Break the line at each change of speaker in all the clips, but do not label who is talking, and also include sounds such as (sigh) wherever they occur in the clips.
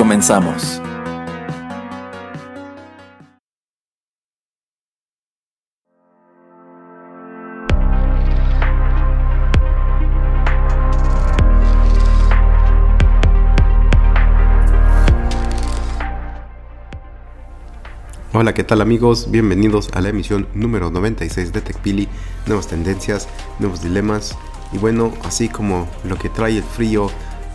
Comenzamos.
Hola, ¿qué tal amigos? Bienvenidos a la emisión número 96 de TechPili, nuevas tendencias, nuevos dilemas y bueno, así como lo que trae el frío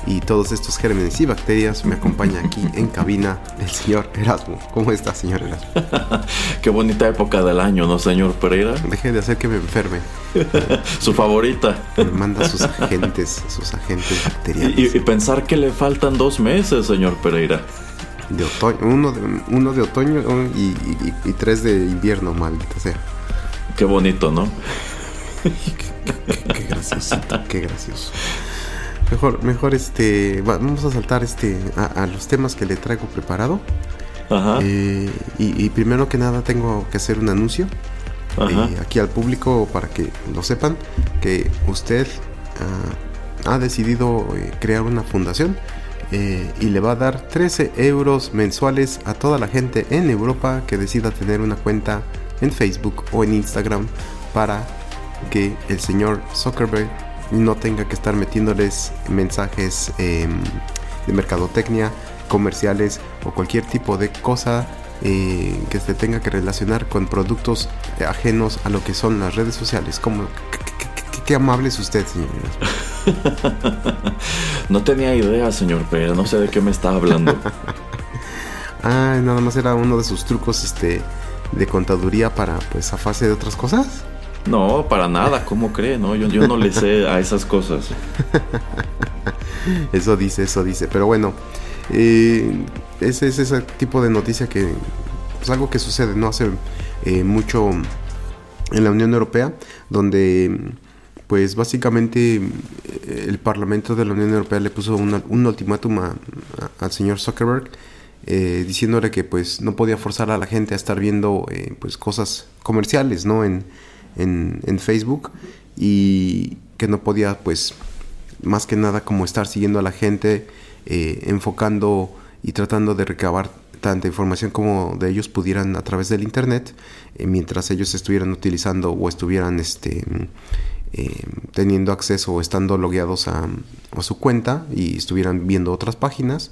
y todos estos gérmenes y bacterias, me acompaña aquí en cabina el señor Erasmo. ¿Cómo está, señor Erasmo? (laughs)
Qué bonita época del año, ¿no, señor Pereira?
Deje de hacer que me enferme. (laughs)
Su favorita.
Me manda sus agentes, sus agentes bacterianos.
Y, y pensar que le faltan dos meses, señor Pereira.
De otoño, uno de, uno de otoño y, y- y tres de invierno, maldita sea.
Qué bonito, ¿no? (laughs)
Qué, qué gracioso, qué gracioso. Mejor, mejor este, va- vamos a saltar este a, a los temas que le traigo preparado.
Ajá.
Eh, y, y primero que nada tengo que hacer un anuncio
Ajá.
eh, aquí al público para que lo sepan que usted ah, ha decidido eh, crear una fundación eh, y le va a dar 13 euros mensuales a toda la gente en Europa que decida tener una cuenta en Facebook o en Instagram para que el señor Zuckerberg no tenga que estar metiéndoles mensajes em, de mercadotecnia, comerciales o cualquier tipo de cosa eh, que se tenga que relacionar con productos ajenos a lo que son las redes sociales. Como, qué, amable es usted, señor. (laughs)
No tenía idea, señor Pereira. No sé de qué me está hablando. (laughs)
Ah, nada más era uno de sus trucos este, de contaduría para pues zafarse de otras cosas.
No, para nada. ¿Cómo cree? No, yo, no le sé a esas cosas.
Eso dice, eso dice. Pero bueno, eh, ese es ese tipo de noticia que pues algo que sucede, no hace eh, mucho en la Unión Europea, donde pues básicamente eh, el Parlamento de la Unión Europea le puso un ultimátum al señor Zuckerberg eh, diciéndole que pues no podía forzar a la gente a estar viendo eh, pues cosas comerciales, ¿no? En, en, Facebook y que no podía pues más que nada como estar siguiendo a la gente, eh, enfocando y tratando de recabar tanta información como de ellos pudieran a través del internet, eh, mientras ellos estuvieran utilizando o estuvieran este, eh, teniendo acceso o estando logueados a, a su cuenta y estuvieran viendo otras páginas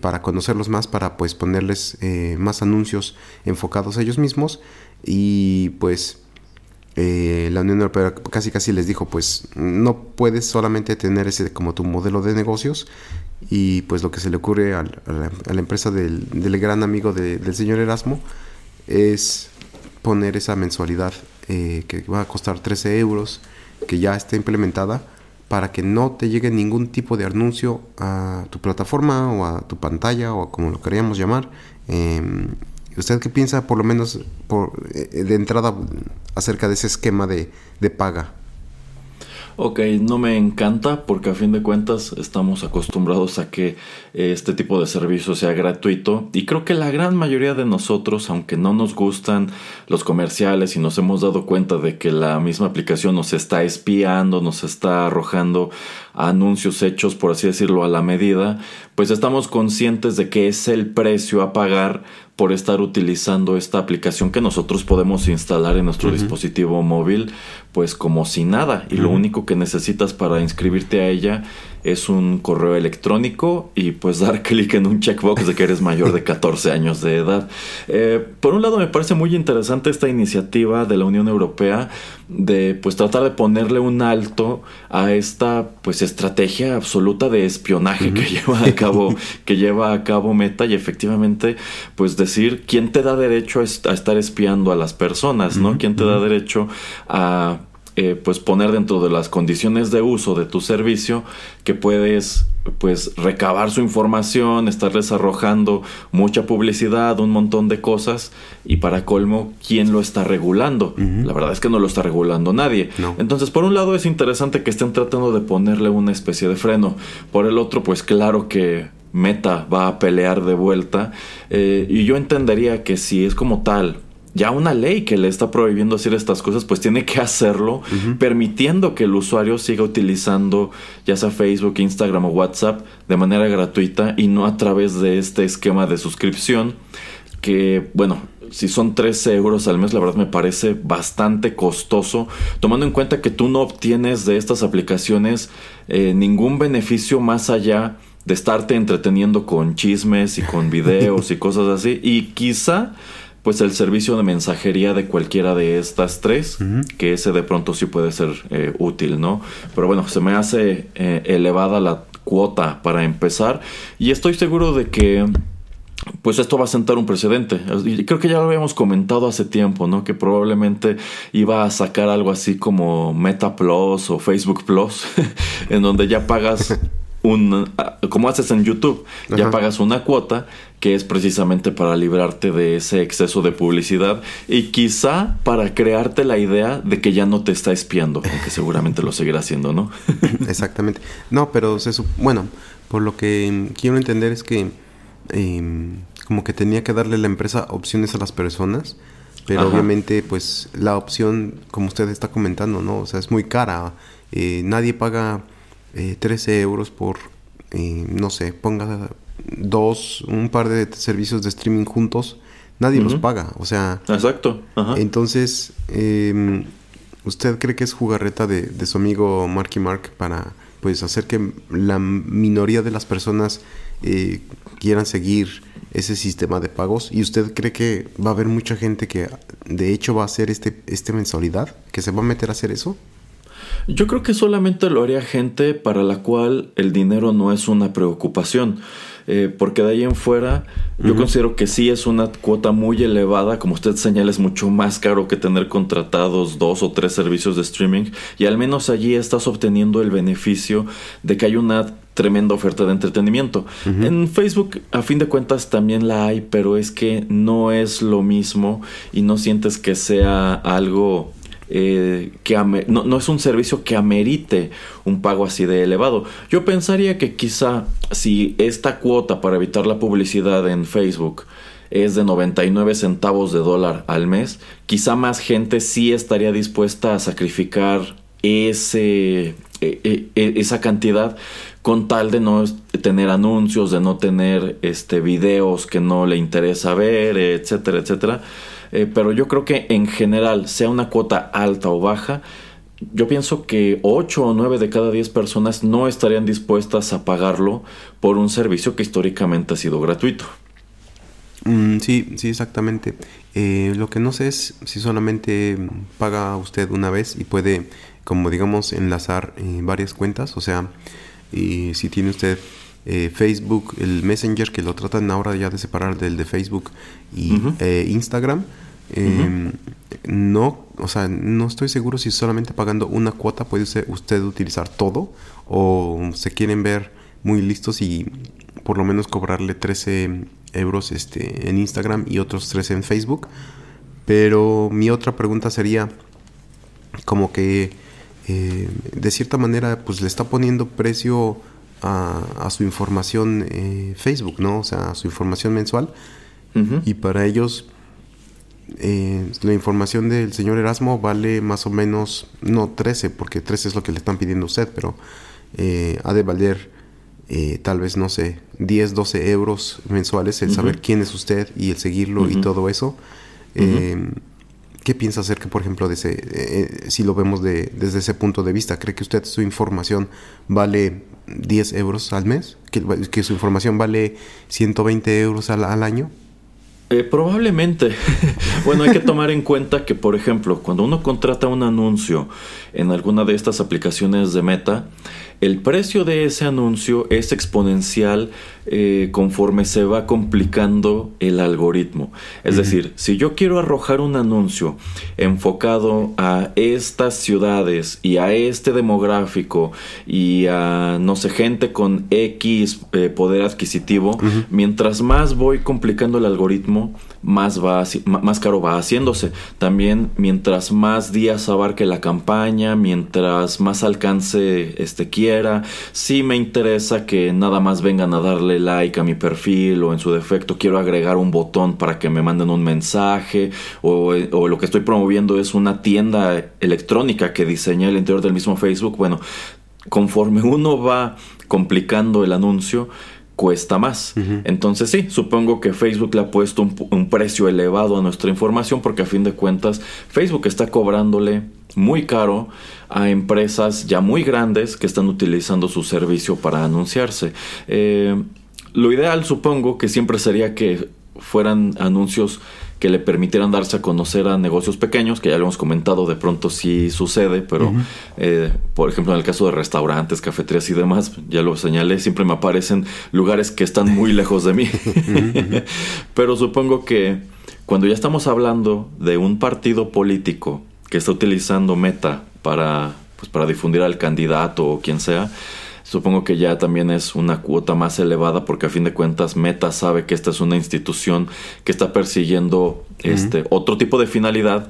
para conocerlos más, para pues ponerles más anuncios enfocados a ellos mismos y pues eh, la Unión Europea casi casi les dijo pues no puedes solamente tener ese como tu modelo de negocios y pues lo que se le ocurre a, la, a la empresa del, del gran amigo de- del señor Erasmo es poner esa mensualidad eh, que va a costar 13 euros que ya está implementada para que no te llegue ningún tipo de anuncio a tu plataforma o a tu pantalla o como lo queríamos llamar. Em, ¿Usted qué piensa por lo menos por, eh, de entrada acerca de ese esquema de, de paga?
Ok, no me encanta porque a fin de cuentas estamos acostumbrados a que eh, este tipo de servicio sea gratuito y creo que la gran mayoría de nosotros, aunque no nos gustan los comerciales y nos hemos dado cuenta de que la misma aplicación nos está espiando, nos está arrojando anuncios hechos, por así decirlo, a la medida, pues estamos conscientes de que es el precio a pagar por estar utilizando esta aplicación que nosotros podemos instalar en nuestro dispositivo móvil, pues como si nada. Y lo único que necesitas para inscribirte a ella es un correo electrónico y pues (laughs) dar clic en un checkbox de que eres mayor de 14 años de edad. Eh, por un lado me parece muy interesante esta iniciativa de la Unión Europea de pues tratar de ponerle un alto a esta pues estrategia absoluta de espionaje que lleva a cabo (laughs) que lleva a cabo Meta y efectivamente pues decir quién te da derecho a, est- a estar espiando a las personas, ¿no? ¿Quién te da derecho a eh, pues poner dentro de las condiciones de uso de tu servicio que puedes pues recabar su información, estarles arrojando mucha publicidad, un montón de cosas y para colmo, ¿quién lo está regulando? La verdad es que no lo está regulando nadie. Entonces, por un lado es interesante que estén tratando de ponerle una especie de freno, por el otro, pues claro que Meta va a pelear de vuelta eh, y yo entendería que si es como tal ya una ley que le está prohibiendo hacer estas cosas, pues tiene que hacerlo, permitiendo que el usuario siga utilizando ya sea Facebook, Instagram o WhatsApp de manera gratuita y no a través de este esquema de suscripción que, bueno, si son 13 euros al mes, la verdad me parece bastante costoso, tomando en cuenta que tú no obtienes de estas aplicaciones eh, ningún beneficio más allá de estarte entreteniendo con chismes y con (laughs) videos y cosas así, y quizá pues el servicio de mensajería de cualquiera de estas tres, que ese de pronto sí puede ser eh, útil, ¿no? Pero bueno, se me hace eh, elevada la cuota para empezar y estoy seguro de que pues esto va a sentar un precedente. Y creo que ya lo habíamos comentado hace tiempo, ¿no? Que probablemente iba a sacar algo así como Meta Plus o Facebook Plus, (laughs) en donde ya pagas (laughs) un, ah, como haces en YouTube, ya pagas una cuota que es precisamente para librarte de ese exceso de publicidad y quizá para crearte la idea de que ya no te está espiando, aunque (laughs) seguramente lo seguirá haciendo, ¿no? (laughs)
Exactamente. No, pero bueno, por lo que quiero entender es que em, como que tenía que darle la empresa opciones a las personas, pero obviamente pues la opción, como usted está comentando, ¿no? O sea, es muy cara. Eh, nadie paga 13 eh, euros por, eh, no sé, ponga dos, un par de servicios de streaming juntos, nadie los paga. O sea.
Exacto.
Entonces, em, ¿usted cree que es jugarreta de, de, su amigo Marky Mark para pues hacer que la minoría de las personas eh, quieran seguir ese sistema de pagos? ¿Y usted cree que va a haber mucha gente que de hecho va a hacer este, este mensualidad? ¿Que se va a meter a hacer eso?
Yo creo que solamente lo haría gente para la cual el dinero no es una preocupación. Eh, porque de ahí en fuera yo considero que sí es una cuota muy elevada, como usted señala es mucho más caro que tener contratados dos o tres servicios de streaming y al menos allí estás obteniendo el beneficio de que hay una tremenda oferta de entretenimiento. En Facebook, a fin de cuentas, también la hay, pero es que no es lo mismo y no sientes que sea algo eh, que no, es un servicio que amerite un pago así de elevado. Yo pensaría que quizá si esta cuota para evitar la publicidad en Facebook es de 99 centavos de dólar al mes, quizá más gente sí estaría dispuesta a sacrificar ese, e, e, e, esa cantidad con tal de no tener anuncios, de no tener este, videos que no le interesa ver, etcétera, etcétera. Eh, pero yo creo que en general, sea una cuota alta o baja, yo pienso que 8 o 9 de cada 10 personas no estarían dispuestas a pagarlo por un servicio que históricamente ha sido gratuito.
Mm, sí, sí, exactamente. Eh, lo que no sé es si solamente paga usted una vez y puede, como digamos, enlazar eh, varias cuentas. O sea, y si tiene usted Facebook, el Messenger, que lo tratan ahora ya de separar del de Facebook y Instagram, Em, no, o sea, no estoy seguro si solamente pagando una cuota puede usted, utilizar todo o se quieren ver muy listos y por lo menos cobrarle 13 euros este, en Instagram y otros 13 en Facebook. Pero mi otra pregunta sería como que eh, de cierta manera pues le está poniendo precio a, su información eh, Facebook, ¿no? O sea, a su información mensual. Y para ellos eh, la información del señor Erasmo vale más o menos, no 13, porque 13 es lo que le están pidiendo a usted, pero eh, ha de valer eh, tal vez, no sé, 10, 12 euros mensuales el saber quién es usted y el seguirlo y todo eso. ¿Qué piensa acerca, por ejemplo, de ese, si lo vemos de, desde ese punto de vista? ¿Cree que usted su información vale 10 euros al mes? ¿Que, que su información vale 120 euros al, al año?
Eh, probablemente. (laughs) bueno, hay que tomar en cuenta que, por ejemplo, cuando uno contrata un anuncio en alguna de estas aplicaciones de Meta, el precio de ese anuncio es exponencial eh, conforme se va complicando el algoritmo. Es decir, si yo quiero arrojar un anuncio enfocado a estas ciudades y a este demográfico y a, no sé, gente con X eh, poder adquisitivo, mientras más voy complicando el algoritmo, más, va, más caro va haciéndose. También mientras más días abarque la campaña, mientras más alcance este quiera, si me interesa que nada más vengan a darle like a mi perfil o en su defecto quiero agregar un botón para que me manden un mensaje o, lo que estoy promoviendo es una tienda electrónica que diseñé el interior del mismo Facebook, bueno, conforme uno va complicando el anuncio, cuesta más. Entonces sí, supongo que Facebook le ha puesto un, un, precio elevado a nuestra información porque a fin de cuentas Facebook está cobrándole muy caro a empresas ya muy grandes que están utilizando su servicio para anunciarse. Eh, lo ideal supongo que siempre sería que fueran anuncios que le permitieran darse a conocer a negocios pequeños, que ya lo hemos comentado, de pronto sí sucede, pero eh, por ejemplo en el caso de restaurantes, cafeterías y demás, ya lo señalé, siempre me aparecen lugares que están muy lejos de mí. (laughs) pero supongo que cuando ya estamos hablando de un partido político que está utilizando Meta para, pues, para difundir al candidato o quien sea, Supongo que ya también es una cuota más elevada porque a fin de cuentas Meta sabe que esta es una institución que está persiguiendo este otro tipo de finalidad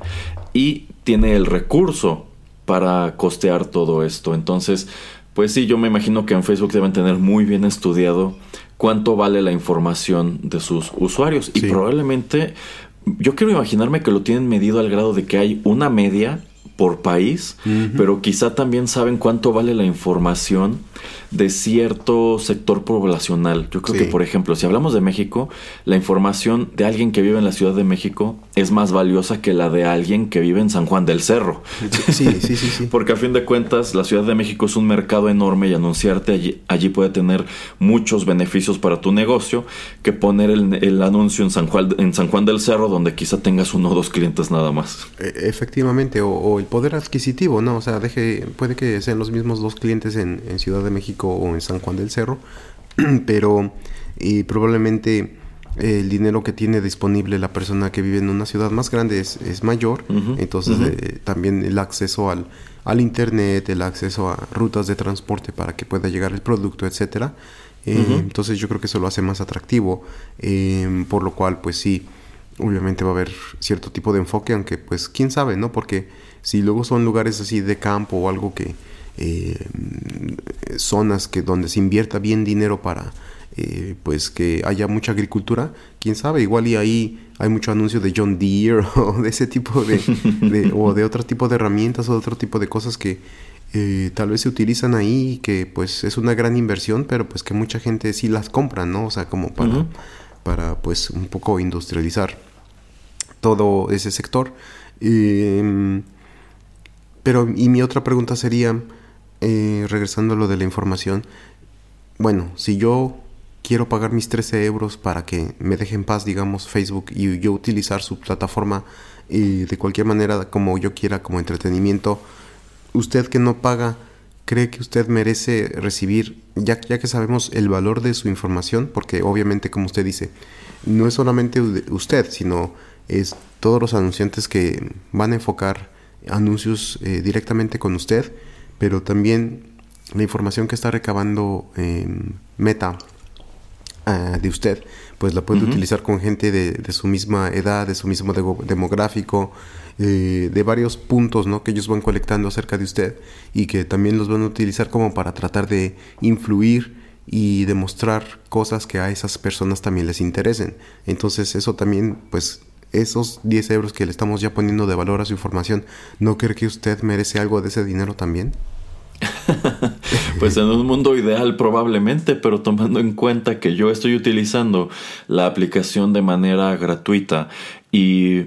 y tiene el recurso para costear todo esto. Entonces, pues sí, yo me imagino que en Facebook deben tener muy bien estudiado cuánto vale la información de sus usuarios y probablemente yo quiero imaginarme que lo tienen medido al grado de que hay una media por país, pero quizá también saben cuánto vale la información de cierto sector poblacional. Yo creo que, por ejemplo, si hablamos de México, la información de alguien que vive en la Ciudad de México es más valiosa que la de alguien que vive en San Juan del Cerro. Sí, sí, sí, sí. (laughs) Porque a fin de cuentas, la Ciudad de México es un mercado enorme y anunciarte allí, allí puede tener muchos beneficios para tu negocio que poner el, anuncio en San, Juan, en San Juan del Cerro, donde quizá tengas uno o dos clientes nada más.
E, efectivamente, o, el poder adquisitivo, ¿no? O sea, deje, puede que sean los mismos dos clientes en, en Ciudad de México o en San Juan del Cerro, (clears throat) pero probablemente el dinero que tiene disponible la persona que vive en una ciudad más grande es, mayor, entonces eh, también el acceso al, al internet, el acceso a rutas de transporte para que pueda llegar el producto, etcétera. Eh, entonces yo creo que eso lo hace más atractivo, em, por lo cual pues sí, obviamente va a haber cierto tipo de enfoque, aunque pues quién sabe, ¿no? Porque si luego son lugares así de campo o algo que eh, zonas que donde se invierta bien dinero para eh, pues que haya mucha agricultura, quién sabe, igual y ahí hay mucho anuncio de John Deere (laughs) o de ese tipo de, o de otro tipo de herramientas o de otro tipo de cosas que eh, tal vez se utilizan ahí que pues es una gran inversión, pero pues que mucha gente sí las compra, ¿no? O sea, como para, para pues un poco industrializar todo ese sector. Em, pero y mi otra pregunta sería, eh, regresando a lo de la información, bueno, si yo quiero pagar mis 13 euros para que me deje en paz, digamos, Facebook y yo utilizar su plataforma eh, de cualquier manera como yo quiera, como entretenimiento, usted que no paga, ¿cree que usted merece recibir, ya, ya que sabemos el valor de su información? Porque obviamente, como usted dice, no es solamente usted, sino es todos los anunciantes que van a enfocar anuncios eh, directamente con usted pero también la información que está recabando em, Meta ah, de usted, pues la puede utilizar con gente de, su misma edad, de su mismo demográfico, eh, de varios puntos ¿no? que ellos van colectando acerca de usted y que también los van a utilizar como para tratar de influir y demostrar cosas que a esas personas también les interesen. Entonces eso también, pues esos 10 euros que le estamos ya poniendo de valor a su información, ¿no cree que usted merece algo de ese dinero también? (laughs)
pues en un mundo ideal probablemente, pero tomando en cuenta que yo estoy utilizando la aplicación de manera gratuita y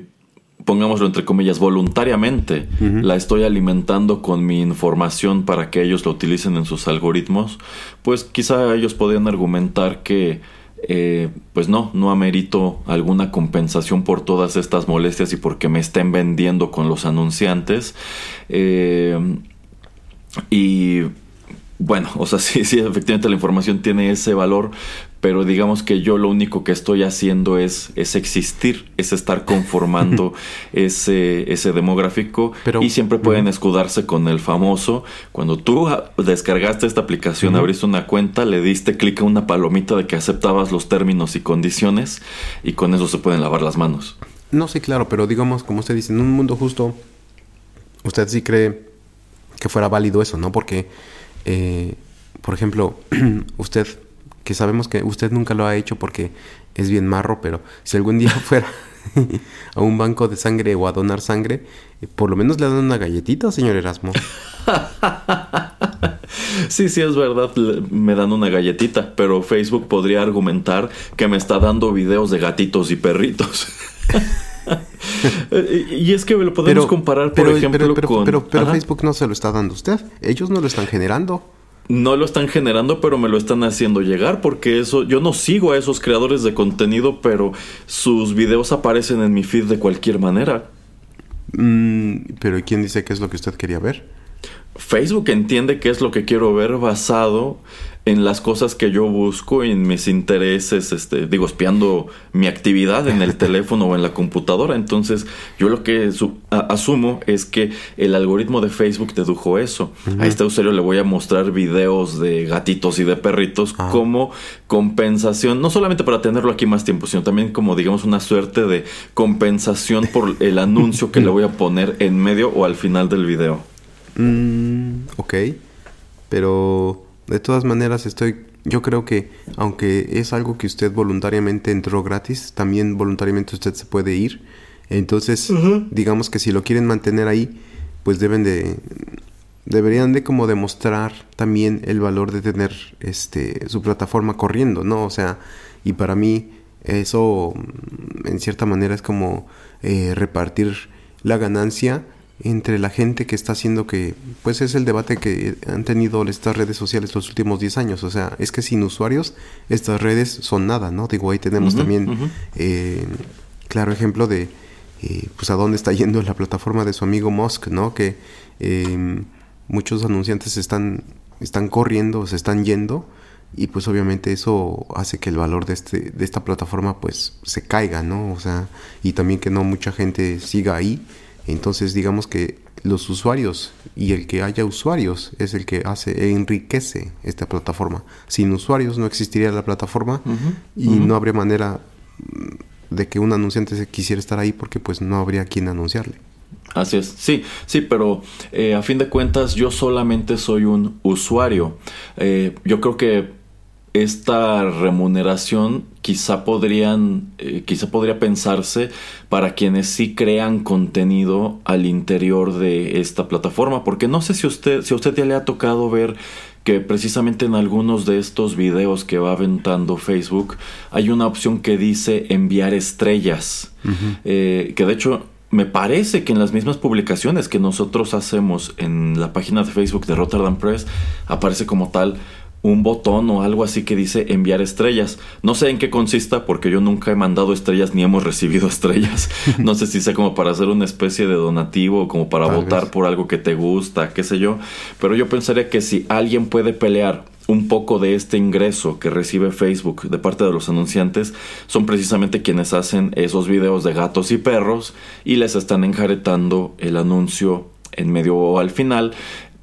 pongámoslo entre comillas, voluntariamente la estoy alimentando con mi información para que ellos lo utilicen en sus algoritmos, pues quizá ellos podrían argumentar que eh, pues no, no amerito alguna compensación por todas estas molestias y porque me estén vendiendo con los anunciantes. Eh, y bueno, o sea, (laughs) sí, sí, efectivamente la información tiene ese valor, pero digamos que yo lo único que estoy haciendo es, es existir, es estar conformando (laughs) ese, ese demográfico y siempre pueden escudarse con el famoso. Cuando tú descargaste esta aplicación, abriste una cuenta, le diste clic a una palomita de que aceptabas los términos y condiciones y con eso se pueden lavar las manos.
No, sí, claro, pero digamos, como usted dice, en un mundo justo, usted sí cree que fuera válido eso, ¿no? Porque eh, por ejemplo, (clears throat) usted, que sabemos que usted nunca lo ha hecho porque es bien marro, pero si algún día (laughs) fuera a un banco de sangre o a donar sangre, eh, por lo menos le dan una galletita, señor Erasmo. (laughs)
Sí, sí, es verdad, me dan una galletita, pero Facebook podría argumentar que me está dando videos de gatitos y perritos. (laughs) y es que lo podemos comparar, por ejemplo,
con... Pero, Facebook no se lo está dando usted. Ellos no lo están generando.
No lo están generando, pero me lo están haciendo llegar porque eso, yo no sigo a esos creadores de contenido, pero sus videos aparecen en mi feed de cualquier manera.
Mm, pero ¿quién dice qué es lo que usted quería ver?
Facebook entiende qué es lo que quiero ver basado en las cosas que yo busco, en mis intereses, este, digo, espiando mi actividad en el (laughs) teléfono o en la computadora. Entonces, yo lo que asumo es que el algoritmo de Facebook dedujo eso. A este usuario le voy a mostrar videos de gatitos y de perritos ah. como compensación, no solamente para tenerlo aquí más tiempo, sino también como, digamos, una suerte de compensación por (laughs) el anuncio que le voy a poner en medio o al final del video.
Mm, ok, pero de todas maneras, estoy, yo creo que aunque es algo que usted voluntariamente entró gratis, también voluntariamente usted se puede ir. Entonces, digamos que si lo quieren mantener ahí, pues deben de deberían de como demostrar también el valor de tener este su plataforma corriendo, ¿no? O sea, y para mí eso en cierta manera es como eh, repartir la ganancia entre la gente que está haciendo que, pues es el debate que han tenido estas redes sociales los últimos 10 años. O sea, es que sin usuarios estas redes son nada, ¿no? Digo, ahí tenemos también, eh, claro ejemplo de, eh, pues a dónde está (laughs) yendo la plataforma de su amigo Musk, ¿no? Que em, muchos anunciantes están, están corriendo, se están yendo. Y pues obviamente eso hace que el valor de, este, de esta plataforma pues se caiga, ¿no? O sea, y también que no mucha gente siga ahí entonces digamos que los usuarios y el que haya usuarios es el que hace e enriquece esta plataforma. Sin usuarios no existiría la plataforma y no habría manera mm, de que un anunciante se quisiera estar ahí porque pues no habría quien anunciarle.
Así es, sí, sí, pero eh, a fin de cuentas yo solamente soy un usuario. Eh, yo creo que esta remuneración quizá podrían eh, quizá podría pensarse para quienes sí crean contenido al interior de esta plataforma porque no sé si usted si a usted ya le ha tocado ver que precisamente en algunos de estos videos que va aventando Facebook hay una opción que dice enviar estrellas. Eh, que de hecho me parece que en las mismas publicaciones que nosotros hacemos en la página de Facebook de Rotterdam Press aparece como tal un botón o algo así que dice enviar estrellas. No sé en qué consista porque yo nunca he mandado estrellas ni hemos recibido (laughs) estrellas. No sé si sea como para hacer una especie de donativo, como para votar por algo que te gusta, qué sé yo. Pero yo pensaría que si alguien puede pelear un poco de este ingreso que recibe Facebook de parte de los anunciantes son precisamente quienes hacen esos videos de gatos y perros y les están enjaretando el anuncio en medio o al final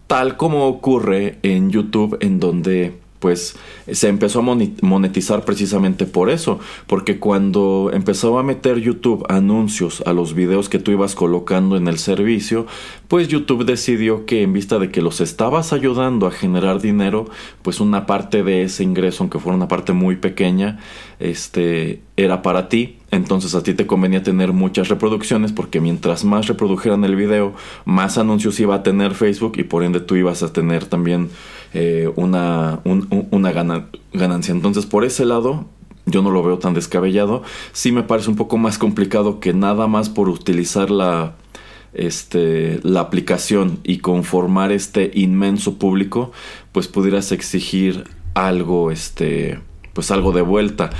tal como ocurre en YouTube en donde pues se empezó a monetizar precisamente por eso, porque cuando empezó a meter YouTube anuncios a los videos que tú ibas colocando en el servicio, pues YouTube decidió que en vista de que los estabas ayudando a generar dinero, pues una parte de ese ingreso, aunque fuera una parte muy pequeña, este era para ti, entonces a ti te convenía tener muchas reproducciones porque mientras más reprodujeran el video, más anuncios iba a tener Facebook y por ende tú ibas a tener también eh, una, una ganancia. Entonces por ese lado yo no lo veo tan descabellado. Sí me parece un poco más complicado que nada más por utilizar la, este, la aplicación y conformar este inmenso público, pues pudieras exigir algo, este, pues algo de vuelta.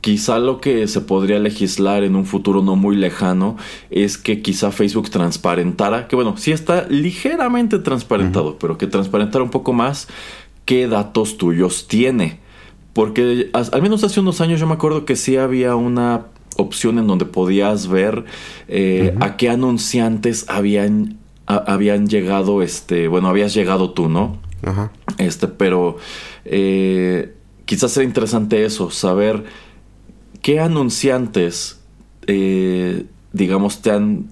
Quizá lo que se podría legislar en un futuro no muy lejano es que quizá Facebook transparentara, que bueno, sí está ligeramente transparentado, pero que transparentara un poco más qué datos tuyos tiene. Porque al menos hace unos años yo me acuerdo que sí había una opción en donde podías ver eh, a qué anunciantes habían, habían llegado, este, bueno, habías llegado tú, ¿no? Ajá. Este, pero eh, quizás sea interesante eso, saber qué anunciantes, eh, digamos, te han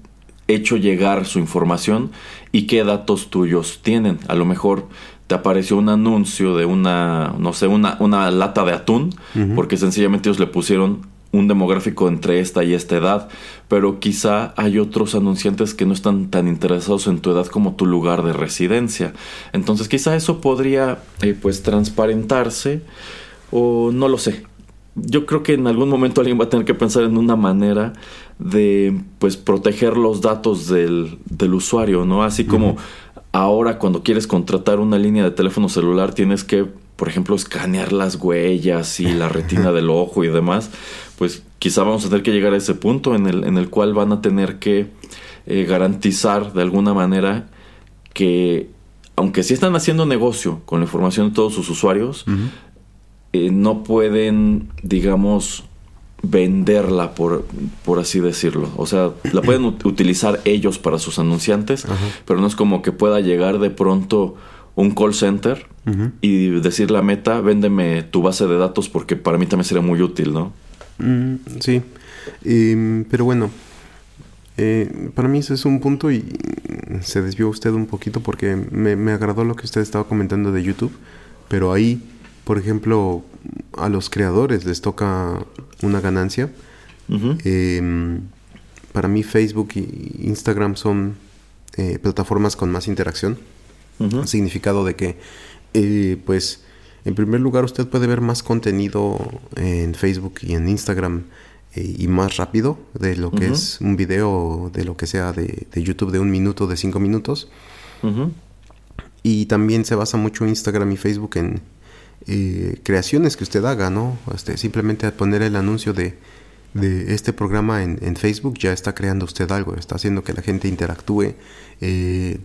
hecho llegar su información y qué datos tuyos tienen. A lo mejor te apareció un anuncio de una, no sé, una, una lata de atún, porque sencillamente ellos le pusieron un demográfico entre esta y esta edad, pero quizá hay otros anunciantes que no están tan interesados en tu edad como tu lugar de residencia. Entonces quizá eso podría eh, pues transparentarse o no lo sé. Yo creo que en algún momento alguien va a tener que pensar en una manera de pues proteger los datos del, del usuario, ¿no? Así como ahora cuando quieres contratar una línea de teléfono celular tienes que, por ejemplo, escanear las huellas y la retina (laughs) del ojo y demás, pues quizá vamos a tener que llegar a ese punto en el, en el cual van a tener que eh, garantizar de alguna manera que, aunque sí están haciendo negocio con la información de todos sus usuarios, eh, no pueden, digamos, venderla, por, por así decirlo. O sea, la pueden utilizar ellos para sus anunciantes, pero no es como que pueda llegar de pronto un call center y decir la meta, véndeme tu base de datos porque para mí también sería muy útil, ¿no?
Mm, sí, pero bueno, eh, para mí ese es un punto y se desvió usted un poquito porque me, me agradó lo que usted estaba comentando de YouTube, pero ahí, por ejemplo, a los creadores les toca una ganancia. Em, para mí Facebook y Instagram son eh, plataformas con más interacción. Significado de que, eh, pues, en primer lugar usted puede ver más contenido en Facebook y en Instagram eh, y más rápido de lo que es un video, de lo que sea de, de, YouTube de un minuto, de cinco minutos. Y también se basa mucho Instagram y Facebook en eh, creaciones que usted haga, ¿no? Este, simplemente poner el anuncio de, de este programa en, Facebook ya está creando usted algo, está haciendo que la gente interactúe. Eh,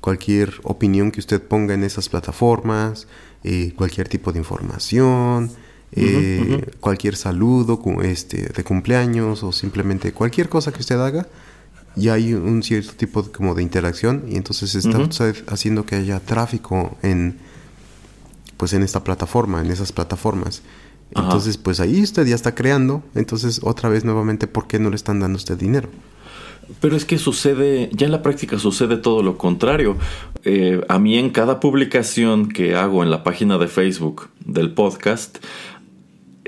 cualquier opinión que usted ponga en esas plataformas, eh, cualquier tipo de información, cualquier saludo este, de cumpleaños o simplemente cualquier cosa que usted haga, ya hay un cierto tipo de, como de interacción y entonces está haciendo que haya tráfico en, pues en esta plataforma, en esas plataformas. Entonces, pues ahí usted ya está creando. Entonces, otra vez nuevamente, ¿por qué no le están dando usted dinero?
Pero es que sucede, ya en la práctica sucede todo lo contrario. Eh, a mí en cada publicación que hago en la página de Facebook del podcast,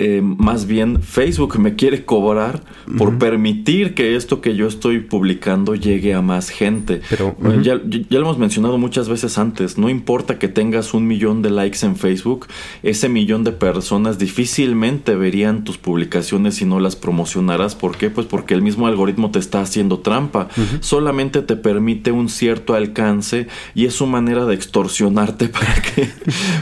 eh, más bien Facebook me quiere cobrar por permitir que esto que yo estoy publicando llegue a más gente. Pero ya, lo hemos mencionado muchas veces antes, no importa que tengas un millón de likes en Facebook, ese millón de personas difícilmente verían tus publicaciones si no las promocionaras. ¿Por qué? Pues porque el mismo algoritmo te está haciendo trampa. Solamente te permite un cierto alcance y es su manera de extorsionarte (laughs) para que,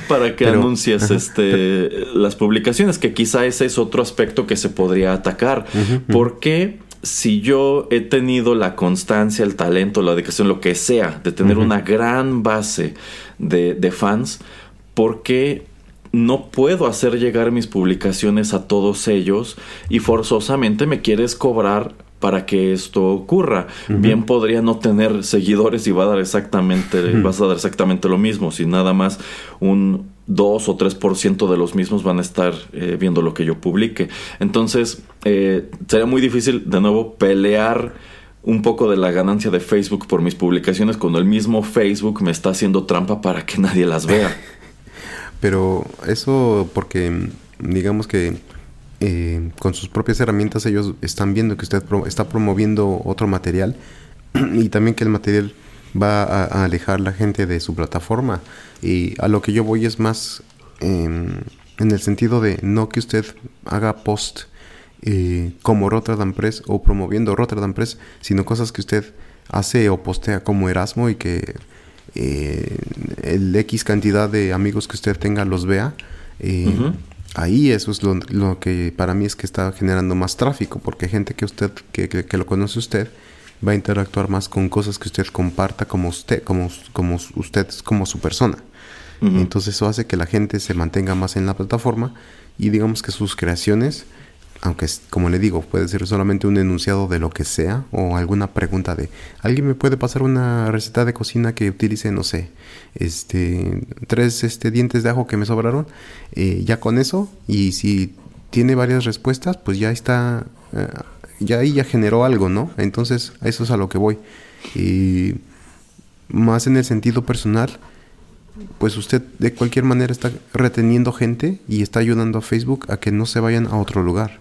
para que anuncies este, las publicaciones que quizás quizá ese es otro aspecto que se podría atacar. Porque si yo he tenido la constancia, el talento, la dedicación, lo que sea, de tener una gran base de, de fans, ¿por qué no puedo hacer llegar mis publicaciones a todos ellos y forzosamente me quieres cobrar para que esto ocurra. Bien podría no tener seguidores y va a dar exactamente, vas a dar exactamente lo mismo, si nada más un 2 o 3% de los mismos van a estar eh, viendo lo que yo publique. Entonces, eh, sería muy difícil, de nuevo, pelear un poco de la ganancia de Facebook por mis publicaciones cuando el mismo Facebook me está haciendo trampa para que nadie las vea. (laughs)
Pero eso porque, digamos que eh, con sus propias herramientas ellos están viendo que usted está promoviendo otro material (clears throat) y también que el material va a, alejar la gente de su plataforma. Y a lo que yo voy es más em, en el sentido de no que usted haga post eh, como Rotterdam Press o promoviendo Rotterdam Press, sino cosas que usted hace o postea como Erasmo y que eh, el X cantidad de amigos que usted tenga los vea. Eh, ahí eso es lo, que para mí es que está generando más tráfico, porque gente que usted, que, que lo conoce usted, va a interactuar más con cosas que usted comparta como usted, como, como usted, como su persona. Entonces eso hace que la gente se mantenga más en la plataforma y digamos que sus creaciones, aunque como le digo, puede ser solamente un enunciado de lo que sea o alguna pregunta de, ¿alguien me puede pasar una receta de cocina que utilice, no sé, este, tres este, dientes de ajo que me sobraron? Eh, ya con eso, y si tiene varias respuestas, pues ya está, eh, ya ahí ya generó algo, ¿no? Entonces, a eso es a lo que voy. Y más en el sentido personal, pues usted de cualquier manera está reteniendo gente y está ayudando a Facebook a que no se vayan a otro lugar.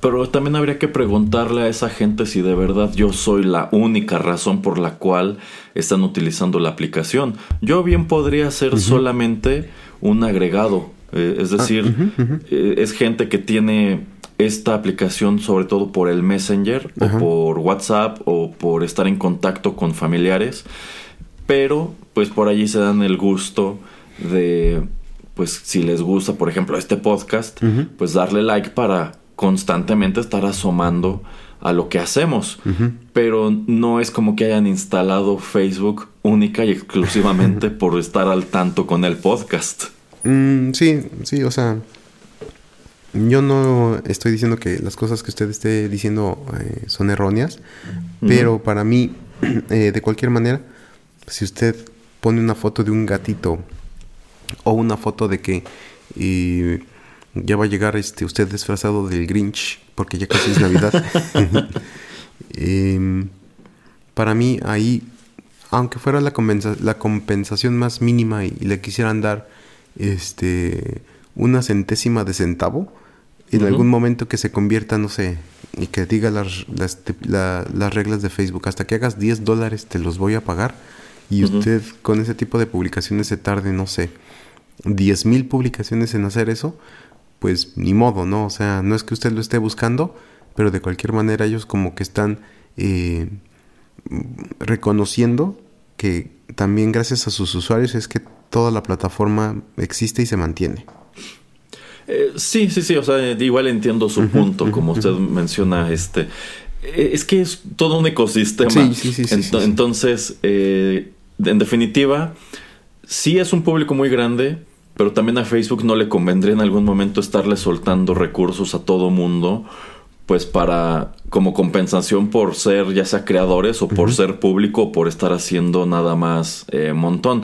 Pero también habría que preguntarle a esa gente si de verdad yo soy la única razón por la cual están utilizando la aplicación. Yo bien podría ser solamente un agregado. Eh, es ah, decir, eh, es gente que tiene esta aplicación sobre todo por el Messenger o por WhatsApp o por estar en contacto con familiares pero pues por allí se dan el gusto de, pues si les gusta, por ejemplo, este podcast, pues darle like para constantemente estar asomando a lo que hacemos. Pero no es como que hayan instalado Facebook única y exclusivamente (laughs) por estar al tanto con el podcast.
Mm, sí, sí, o sea, yo no estoy diciendo que las cosas que usted esté diciendo eh, son erróneas, pero para mí, (clears throat) eh, de cualquier manera, si usted pone una foto de un gatito o una foto de que ya va a llegar este usted disfrazado del Grinch porque ya casi es Navidad. (laughs) Em, para mí ahí, aunque fuera la, la compensación más mínima y, le quisieran dar este una centésima de centavo, en algún momento que se convierta, no sé, y que diga las, las, las reglas de Facebook, hasta que hagas 10 dólares te los voy a pagar y usted con ese tipo de publicaciones se tarde, no sé, 10 mil publicaciones en hacer eso, pues ni modo, ¿no? O sea, no es que usted lo esté buscando, pero de cualquier manera ellos como que están eh, reconociendo que también gracias a sus usuarios es que toda la plataforma existe y se mantiene.
Eh, sí, sí, sí, o sea, igual entiendo su punto, como usted menciona, este, eh, es que es todo un ecosistema. Sí, sí, sí. entonces, eh, en definitiva, sí es un público muy grande, pero también a Facebook no le convendría en algún momento estarle soltando recursos a todo mundo pues para como compensación por ser ya sea creadores o por ser público o por estar haciendo nada más eh, montón.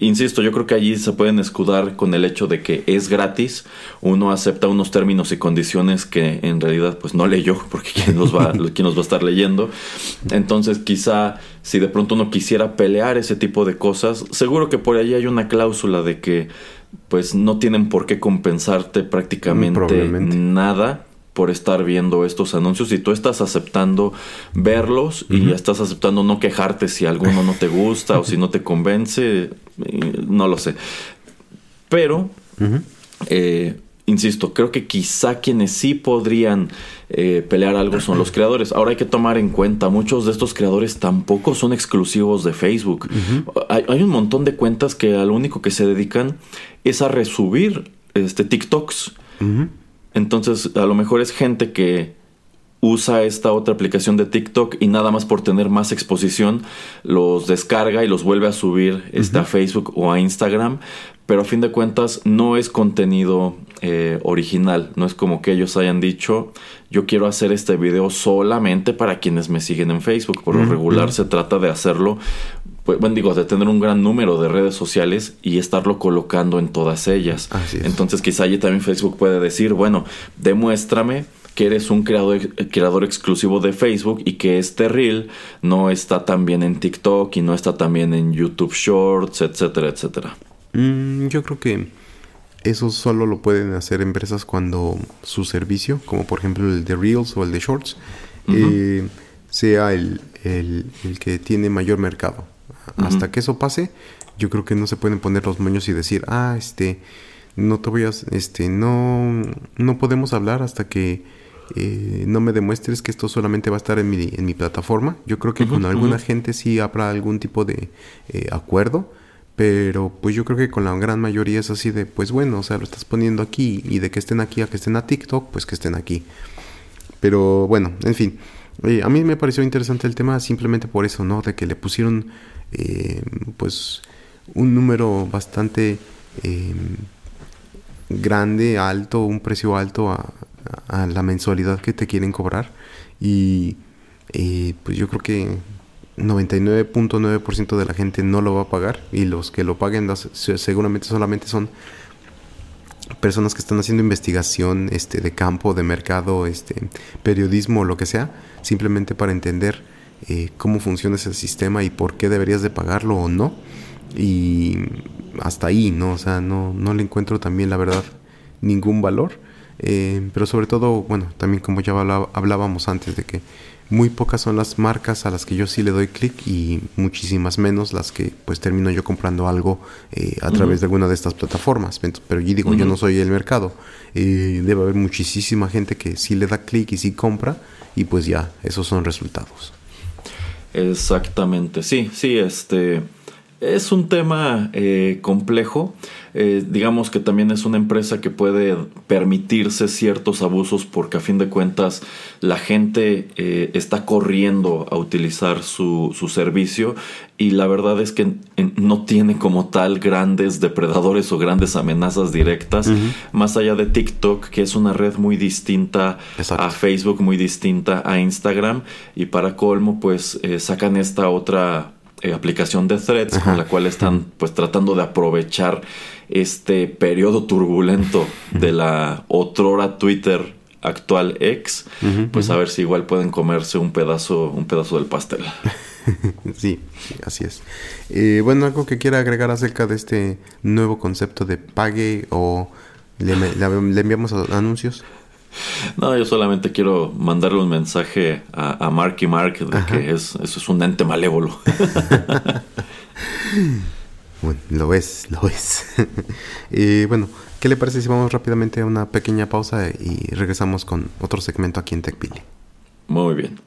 insisto, yo creo que allí se pueden escudar con el hecho de que es gratis, uno acepta unos términos y condiciones que en realidad pues no leyó (laughs) porque quién los va, quién los va a estar leyendo. Entonces quizá si de pronto uno quisiera pelear ese tipo de cosas, seguro que por allí hay una cláusula de que pues no tienen por qué compensarte prácticamente nada por estar viendo estos anuncios y tú estás aceptando verlos y estás aceptando no quejarte si alguno no te gusta o si no te convence, no lo sé. Pero, eh, insisto, creo que quizá quienes sí podrían eh, pelear algo son los creadores. Ahora hay que tomar en cuenta, muchos de estos creadores tampoco son exclusivos de Facebook. hay, hay, un montón de cuentas que a lo único que se dedican es a resubir este, TikToks. Entonces, a lo mejor es gente que usa esta otra aplicación de TikTok y nada más por tener más exposición los descarga y los vuelve a subir este, a Facebook o a Instagram, pero a fin de cuentas no es contenido eh, original, no es como que ellos hayan dicho yo quiero hacer este video solamente para quienes me siguen en Facebook, por lo regular se trata de hacerlo pues, bueno, digo, de tener un gran número de redes sociales y estarlo colocando en todas ellas. Entonces quizá allí también Facebook puede decir, bueno, demuéstrame que eres un creador, creador exclusivo de Facebook y que este reel no está también en TikTok y no está también en YouTube Shorts, etcétera, etcétera.
Mm, yo creo que eso solo lo pueden hacer empresas cuando su servicio, como por ejemplo el de Reels o el de Shorts, eh, sea el, el, que tiene mayor mercado. Hasta que eso pase, yo creo que no se pueden poner los moños y decir, ah, este, no te voy a, este, no, no podemos hablar hasta que eh, no me demuestres que esto solamente va a estar en mi, en mi plataforma. Yo creo que con alguna gente sí habrá algún tipo de eh, acuerdo, pero pues yo creo que con la gran mayoría es así de, pues bueno, o sea, lo estás poniendo aquí y de que estén aquí a que estén a TikTok, pues que estén aquí. Pero bueno, en fin. a mí me pareció interesante el tema simplemente por eso, ¿no? De que le pusieron eh, pues un número bastante em, grande, alto, un precio alto a, la mensualidad que te quieren cobrar. Y eh, pues yo creo que 99.9% de la gente no lo va a pagar y los que lo paguen seguramente solamente son personas que están haciendo investigación este de campo, de mercado, este periodismo, lo que sea, simplemente para entender eh, cómo funciona ese sistema y por qué deberías de pagarlo o no. Y hasta ahí, ¿no? O sea, no, no le encuentro también, la verdad, ningún valor. Eh, pero sobre todo, bueno, también como ya hablábamos antes de que muy pocas son las marcas a las que yo sí le doy clic y muchísimas menos las que pues termino yo comprando algo eh, a través de alguna de estas plataformas. Pero yo digo, yo no soy el mercado. Eh, debe haber muchísima gente que sí le da clic y sí compra y pues ya, esos son resultados.
Exactamente, sí, sí, este es un tema eh, complejo. Eh, digamos que también es una empresa que puede permitirse ciertos abusos porque a fin de cuentas la gente eh, está corriendo a utilizar su, servicio y la verdad es que no tiene como tal grandes depredadores o grandes amenazas directas. Más allá de TikTok que es una red muy distinta a Facebook muy distinta a Instagram. Y para colmo pues sacan esta otra eh, aplicación de threads con la cual están pues tratando de aprovechar este periodo turbulento de la otrora Twitter actual ex, pues a ver si igual pueden comerse un pedazo, un pedazo del pastel. (laughs)
sí, así es. Eh, bueno, algo que quiera agregar acerca de este nuevo concepto de pague o le, le enviamos anuncios. (laughs)
No, yo solamente quiero mandarle un mensaje a, a Mark y Mark de que es, eso es un ente malévolo. (laughs)
bueno, lo es, lo es. y (laughs) bueno, ¿qué le parece si vamos rápidamente a una pequeña pausa y regresamos con otro segmento aquí en TechPili?
Muy bien.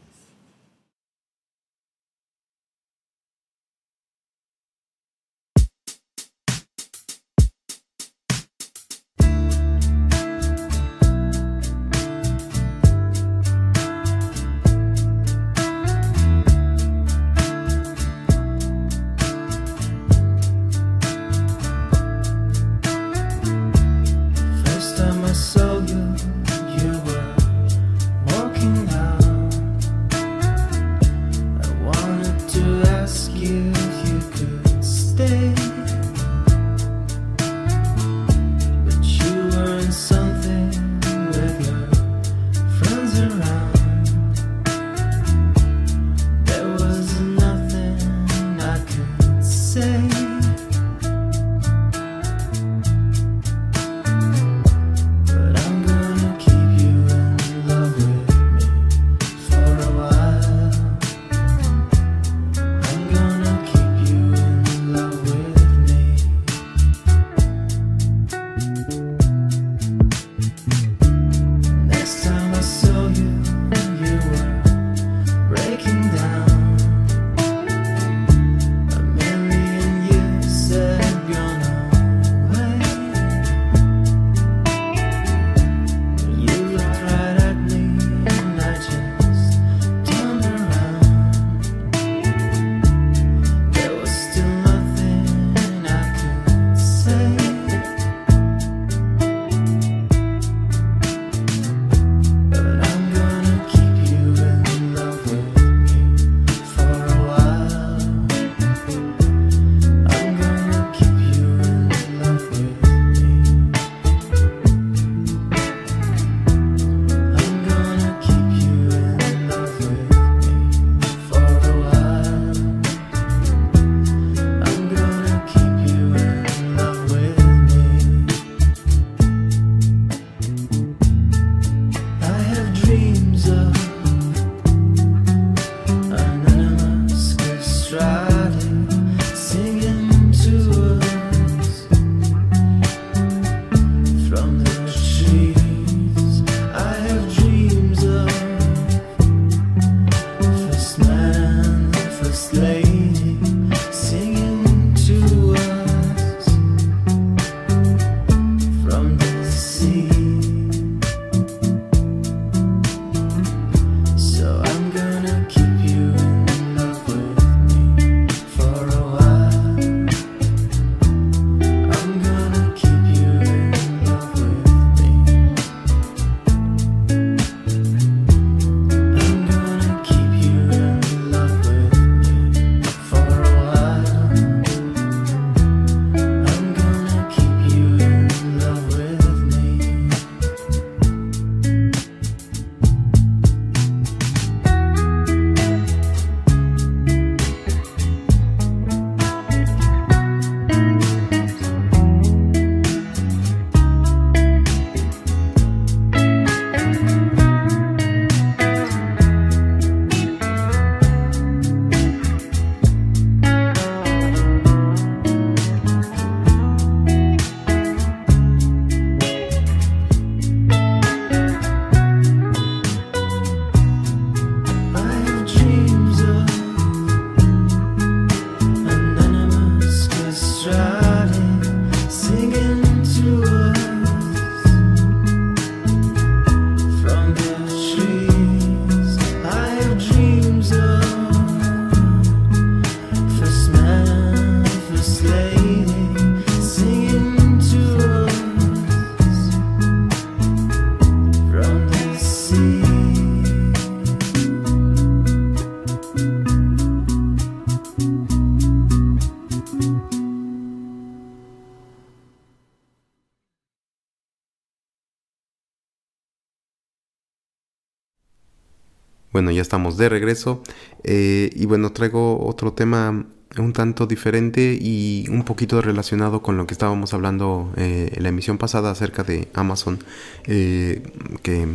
Bueno, ya estamos de regreso. Eh, y bueno, traigo otro tema un tanto diferente y un poquito relacionado con lo que estábamos hablando eh, en la emisión pasada acerca de Amazon, eh, que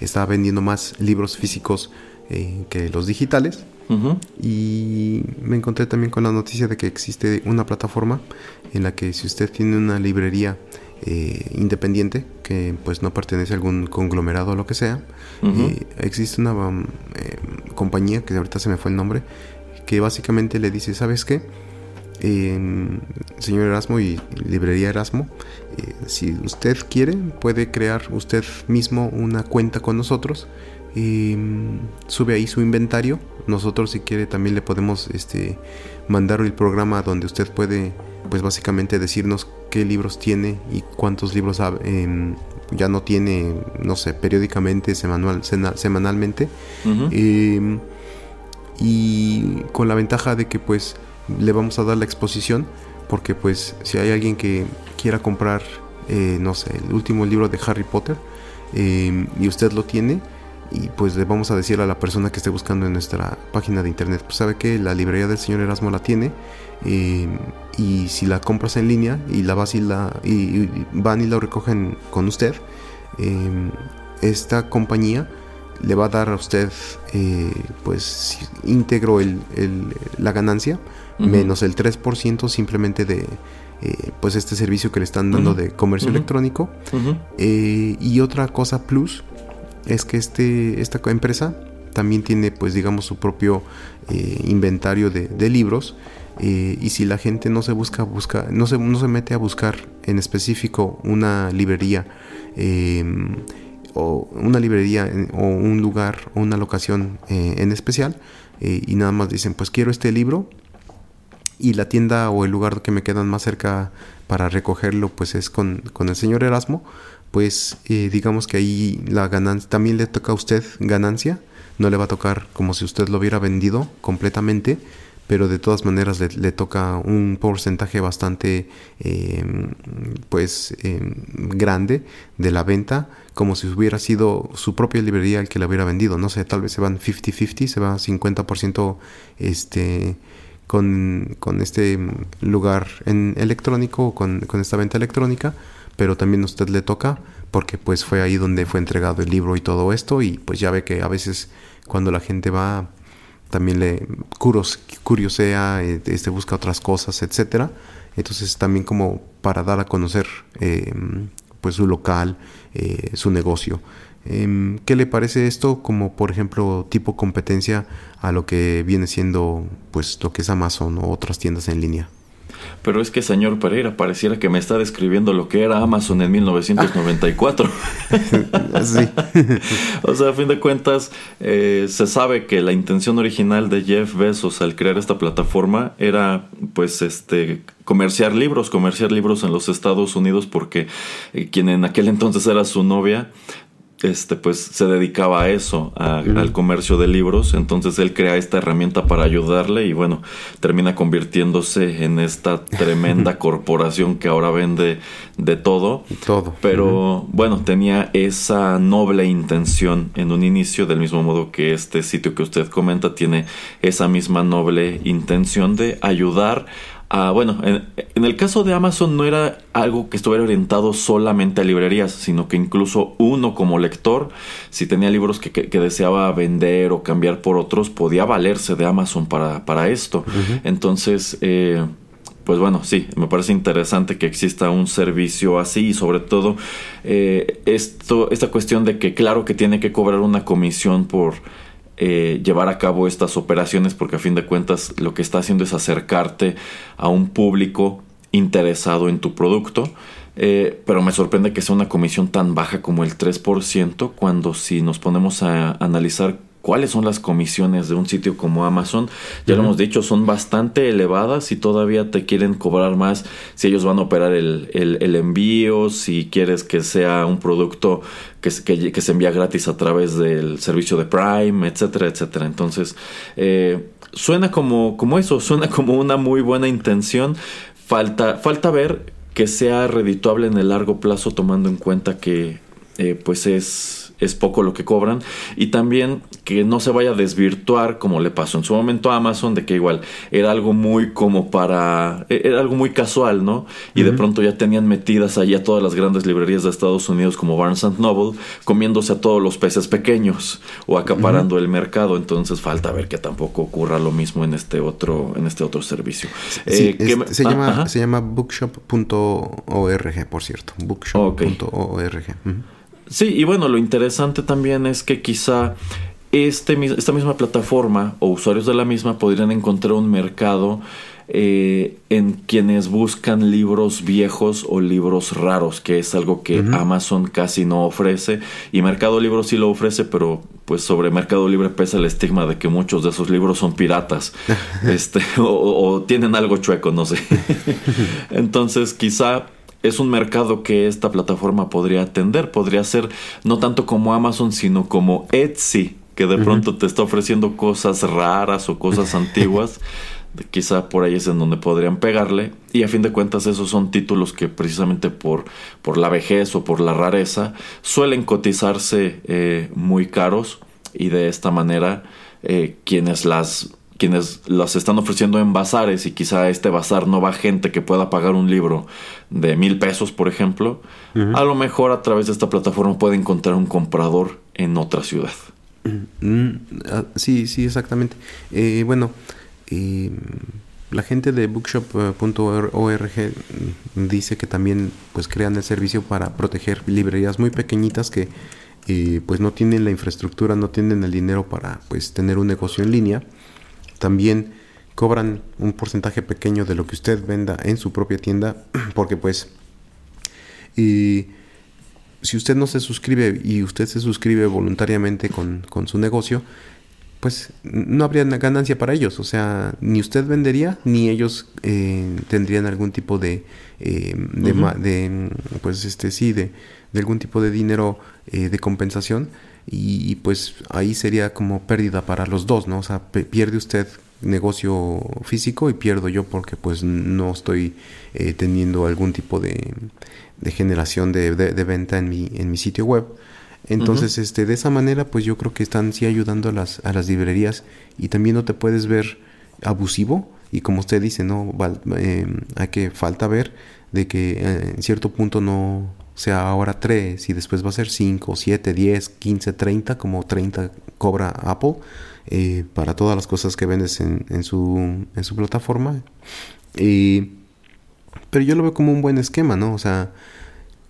está vendiendo más libros físicos que los digitales. Y me encontré también con la noticia de que existe una plataforma en la que si usted tiene una librería eh, independiente que pues no pertenece a algún conglomerado o lo que sea. Eh, existe una um, eh, compañía que ahorita se me fue el nombre que básicamente le dice, ¿sabes qué? Señor Erasmo y librería Erasmo, si usted quiere puede crear usted mismo una cuenta con nosotros. Em, sube ahí su inventario. Nosotros si quiere también le podemos este, mandar el programa donde usted puede pues básicamente decirnos qué libros tiene y cuántos libros em, ya no tiene, no sé, periódicamente, semanal, semanalmente. Em, y con la ventaja de que pues le vamos a dar la exposición, porque pues si hay alguien que quiera comprar, eh, no sé, el último libro de Harry Potter, em, y usted lo tiene, y pues le vamos a decir a la persona que esté buscando en nuestra página de internet, pues sabe que la librería del señor Erasmo la tiene eh, y si la compras en línea y la vas y la y, van y la recogen con usted, eh, esta compañía le va a dar a usted eh, pues íntegro el, la ganancia menos el 3% simplemente de pues este servicio que le están dando de comercio electrónico. Y otra cosa plus es que este, esta empresa también tiene pues digamos su propio eh, inventario de, libros eh, y si la gente no se busca busca no se, no se mete a buscar en específico una librería em, o una librería o un lugar o una locación eh, en especial y nada más dicen pues quiero este libro y la tienda o el lugar que me quedan más cerca para recogerlo pues es con, con el señor Erasmo pues eh, digamos que ahí la ganancia también le toca a usted ganancia, no le va a tocar como si usted lo hubiera vendido completamente, pero de todas maneras le, toca un porcentaje bastante em, pues em, grande de la venta, como si hubiera sido su propia librería el que la hubiera vendido, no sé, tal vez se van 50-50, se va 50% este con, con, este lugar en electrónico, con, con esta venta electrónica, pero también a usted le toca porque pues fue ahí donde fue entregado el libro y todo esto y pues ya ve que a veces cuando la gente va también le curos, curiosea, eh, este, busca otras cosas, etcétera. Entonces también como para dar a conocer em, pues su local, eh, su negocio. Em, ¿Qué le parece esto como por ejemplo tipo competencia a lo que viene siendo pues lo que es Amazon o otras tiendas en línea?
Pero es que, señor Pereira, pareciera que me está describiendo lo que era Amazon en 1994. (laughs) sí. (laughs) o sea, a fin de cuentas, eh, se sabe que la intención original de Jeff Bezos al crear esta plataforma era, pues, este, comerciar libros, comerciar libros en los Estados Unidos, porque eh, quien en aquel entonces era su novia, este, pues se dedicaba a eso, al comercio de libros. Entonces él crea esta herramienta para ayudarle y bueno, termina convirtiéndose en esta tremenda (laughs) corporación que ahora vende de todo.
Todo.
Pero bueno, tenía esa noble intención en un inicio, del mismo modo que este sitio que usted comenta tiene esa misma noble intención de ayudar Ah, bueno, en, el caso de Amazon no era algo que estuviera orientado solamente a librerías, sino que incluso uno como lector, si tenía libros que, deseaba vender o cambiar por otros, podía valerse de Amazon para, para esto. Entonces, eh, pues bueno, sí, me parece interesante que exista un servicio así y sobre todo eh, esto, esta cuestión de que claro que tiene que cobrar una comisión por eh, llevar a cabo estas operaciones porque a fin de cuentas lo que está haciendo es acercarte a un público interesado en tu producto. Eh, pero me sorprende que sea una comisión tan baja como el 3% cuando si nos ponemos a analizar cuáles son las comisiones de un sitio como Amazon. Ya lo hemos dicho, son bastante elevadas y todavía te quieren cobrar más si ellos van a operar el, el, envío, si quieres que sea un producto que, que, se envía gratis a través del servicio de Prime, etcétera, etcétera. Entonces, eh, suena como, como eso, suena como una muy buena intención. Falta, falta ver que sea redituable en el largo plazo tomando en cuenta que eh, pues es es poco lo que cobran. Y también que no se vaya a desvirtuar como le pasó en su momento a Amazon de que igual era algo muy como para e-, era algo muy casual no y de pronto ya tenían metidas ahí a todas las grandes librerías de Estados Unidos como Barnes Noble comiéndose a todos los peces pequeños o acaparando el mercado. Entonces falta ver que tampoco ocurra lo mismo en este otro en este otro servicio.
Eh, se, llama, se llama bookshop.org por cierto. bookshop.org
Sí, y bueno, lo interesante también es que quizá este, esta misma plataforma o usuarios de la misma podrían encontrar un mercado eh, en quienes buscan libros viejos o libros raros, que es algo que Amazon casi no ofrece. Y Mercado Libre sí lo ofrece, pero pues sobre Mercado Libre pesa el estigma de que muchos de esos libros son piratas (laughs) este, o tienen algo chueco, no sé. (laughs) Entonces quizá es un mercado que esta plataforma podría atender. Podría ser no tanto como Amazon, sino como Etsy, que de pronto te está ofreciendo cosas raras o cosas (laughs) antiguas. Quizá por ahí es en donde podrían pegarle. Y a fin de cuentas, esos son títulos que precisamente por, por la vejez o por la rareza suelen cotizarse eh, muy caros. Y de esta manera, eh, quienes las quienes las están ofreciendo en bazares y quizá este bazar no va gente que pueda pagar un libro de mil pesos, por ejemplo, a lo mejor a través de esta plataforma puede encontrar un comprador en otra ciudad.
Mm, ah, sí, sí, exactamente. Eh, bueno, eh, la gente de bookshop.org dice que también pues crean el servicio para proteger librerías muy pequeñitas que eh, pues no tienen la infraestructura, no tienen el dinero para pues tener un negocio en línea también cobran un porcentaje pequeño de lo que usted venda en su propia tienda, (clears throat) porque pues y si usted no se suscribe y usted se suscribe voluntariamente con, su negocio, pues no habría ganancia para ellos. O sea, ni usted vendería, ni ellos eh, tendrían algún tipo de, eh, de, pues este sí, de, de, algún tipo de dinero eh, de compensación y pues ahí sería como pérdida para los dos, ¿no? O sea, pierde usted negocio físico y pierdo yo porque pues no estoy eh, teniendo algún tipo de, de generación de, de, venta en mi, en mi sitio web. Entonces, este, de esa manera, pues yo creo que están sí ayudando a las, a las librerías y también no te puedes ver abusivo y como usted dice, no, eh, hay que falta ver de que eh, en cierto punto no, sea ahora 3 y después va a ser 5, 7, 10, 15, 30, como 30 cobra Apple eh, para todas las cosas que vendes en, en, su, en su plataforma. pero yo lo veo como un buen esquema, ¿no? O sea,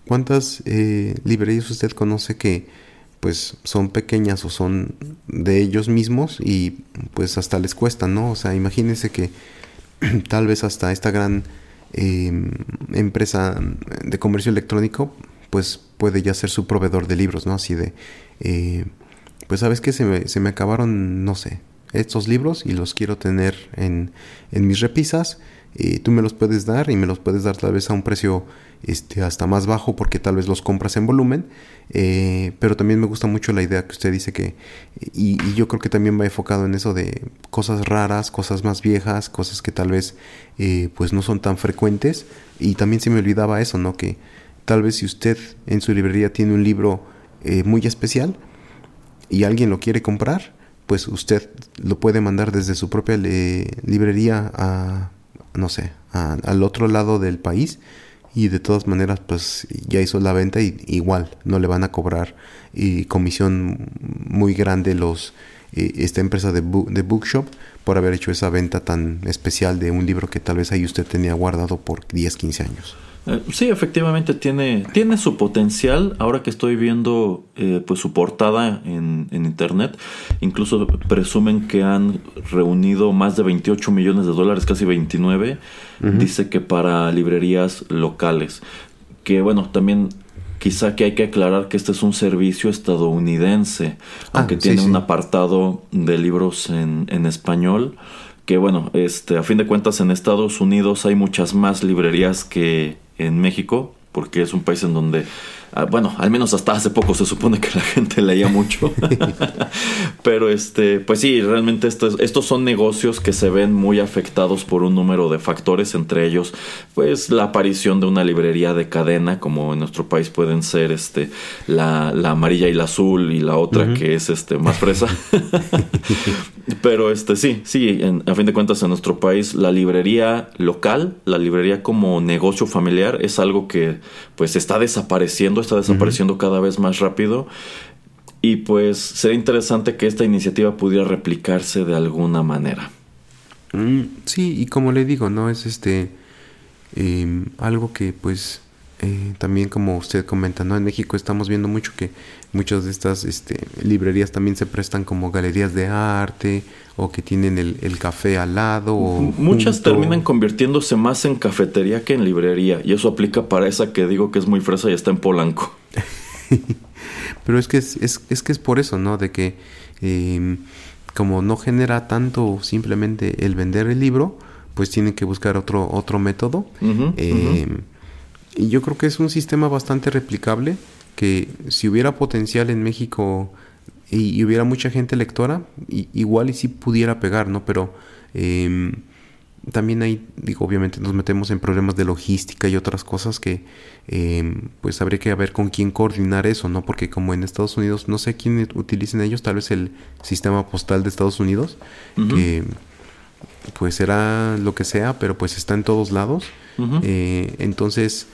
¿cuántas eh, librerías usted conoce que pues son pequeñas o son de ellos mismos y pues hasta les cuesta, ¿no? O sea, imagínense que (clears throat) tal vez hasta esta gran Em, empresa de comercio electrónico, pues puede ya ser su proveedor de libros, ¿no? Así de, eh, pues sabes que se me, se me acabaron, no sé, estos libros y los quiero tener en, en mis repisas eh, tú me los puedes dar y me los puedes dar tal vez a un precio este, hasta más bajo porque tal vez los compras en volumen. Eh, pero también me gusta mucho la idea que usted dice que, y, yo creo que también va enfocado en eso de cosas raras, cosas más viejas, cosas que tal vez eh, pues no son tan frecuentes. Y también se me olvidaba eso, ¿no? Que tal vez si usted en su librería tiene un libro muy especial y alguien lo quiere comprar, pues usted lo puede mandar desde su propia librería a no sé, al otro lado del país y de todas maneras pues ya hizo la venta y igual no le van a cobrar y comisión muy grande los eh, esta empresa de, de bookshop por haber hecho esa venta tan especial de un libro que tal vez ahí usted tenía guardado por 10, 15 años.
Eh, sí, efectivamente tiene, tiene su potencial. Ahora que estoy viendo eh, pues su portada en, internet, incluso presumen que han reunido más de 28 millones de dólares, casi 29. Dice que para librerías locales. Que bueno, también quizá que hay que aclarar que este es un servicio estadounidense, ah, aunque tiene un apartado de libros en, en español que bueno, este, a fin de cuentas en Estados Unidos hay muchas más librerías que en México, porque es un país en donde bueno, al menos hasta hace poco se supone que la gente leía mucho. (laughs) Pero este, pues sí, realmente estos, estos son negocios que se ven muy afectados por un número de factores, entre ellos, pues la aparición de una librería de cadena, como en nuestro país pueden ser este, la, amarilla y la azul, y la otra que es este más fresa. (laughs) Pero este sí, sí, a fin de cuentas en nuestro país la librería local, la librería como negocio familiar es algo que pues está desapareciendo, está desapareciendo cada vez más rápido. Y pues sería interesante que esta iniciativa pudiera replicarse de alguna manera.
Mm, sí, y como le digo, no es este em, algo que pues eh, también como usted comenta, ¿no? En México estamos viendo mucho que muchas de estas este, librerías también se prestan como galerías de arte o que tienen el, café al lado. O
Muchas terminan convirtiéndose más en cafetería que en librería y eso aplica para esa que digo que es muy fresa y está en Polanco. (laughs)
Pero es que es, es, que es por eso, ¿no? De que em, como no genera tanto simplemente el vender el libro, pues tienen que buscar otro, otro método. Em, y yo creo que es un sistema bastante replicable que si hubiera potencial en México y, hubiera mucha gente lectora, igual y si pudiera pegar, ¿no? Pero em, también ahí, digo, obviamente nos metemos en problemas de logística y otras cosas que em, pues habría que ver con quién coordinar eso, ¿no? Porque como en Estados Unidos, no sé quién utilicen ellos, tal vez el sistema postal de Estados Unidos, que pues será lo que sea, pero pues está en todos lados. Eh, entonces,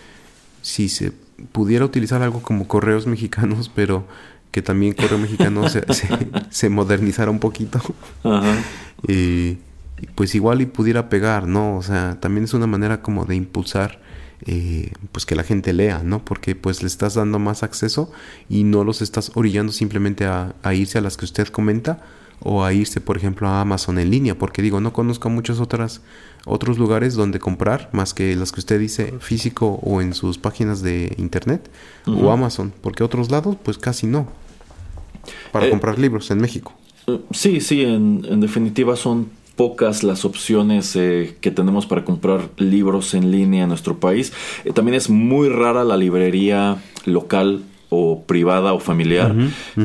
si se pudiera utilizar algo como correos mexicanos, (laughs) pero que también correo mexicano se, (laughs) se, modernizara un poquito. y (laughs) pues igual y pudiera pegar, ¿no? O sea, también es una manera como de impulsar eh, pues que la gente lea, ¿no? Porque pues le estás dando más acceso y no los estás orillando simplemente a, a irse a las que usted comenta o a irse, por ejemplo, a Amazon en línea, porque digo, no conozco muchos otras, otros lugares donde comprar, más que las que usted dice físico o en sus páginas de internet o Amazon, porque otros lados, pues casi no, para eh, comprar libros en México.
Eh, sí, sí, en, definitiva son pocas las opciones eh, que tenemos para comprar libros en línea en nuestro país. también es muy rara la librería local o privada o familiar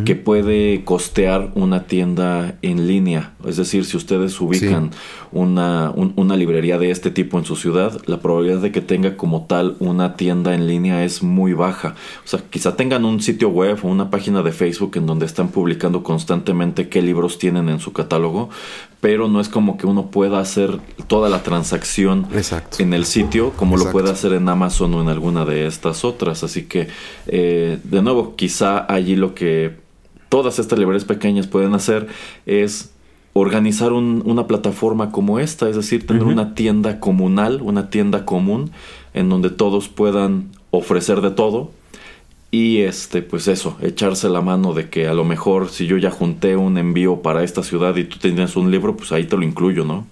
que puede costear una tienda en línea. Es decir, si ustedes ubican una, una, librería de este tipo en su ciudad, la probabilidad de que tenga como tal una tienda en línea es muy baja. O sea, quizá tengan un sitio web o una página de Facebook en donde están publicando constantemente qué libros tienen en su catálogo, pero no es como que uno pueda hacer toda la transacción en el sitio como lo puede hacer en Amazon o en alguna de estas otras. Así que, eh, de nuevo, quizá allí lo que todas estas librerías pequeñas pueden hacer es organizar una plataforma como esta, es decir, tener una tienda comunal, una tienda común, en donde todos puedan ofrecer de todo y este, pues eso, echarse la mano de que a lo mejor si yo ya junté un envío para esta ciudad y tú tienes un libro, pues ahí te lo incluyo, ¿no?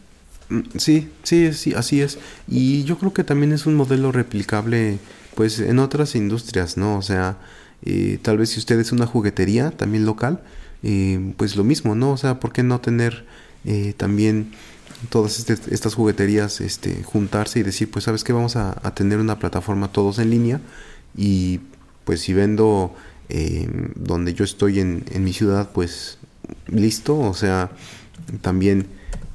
Mm, sí, sí, sí, así es. Y yo creo que también es un modelo replicable, pues, en otras industrias, ¿no? O sea, eh, tal vez si usted es una juguetería también local, eh, pues lo mismo, ¿no? O sea, ¿por qué no tener eh, también todas este, estas jugueterías, este, juntarse y decir, pues, ¿sabes qué? Vamos a, tener una plataforma todos en línea y pues si vendo eh, donde yo estoy en, mi ciudad, pues listo, o sea, también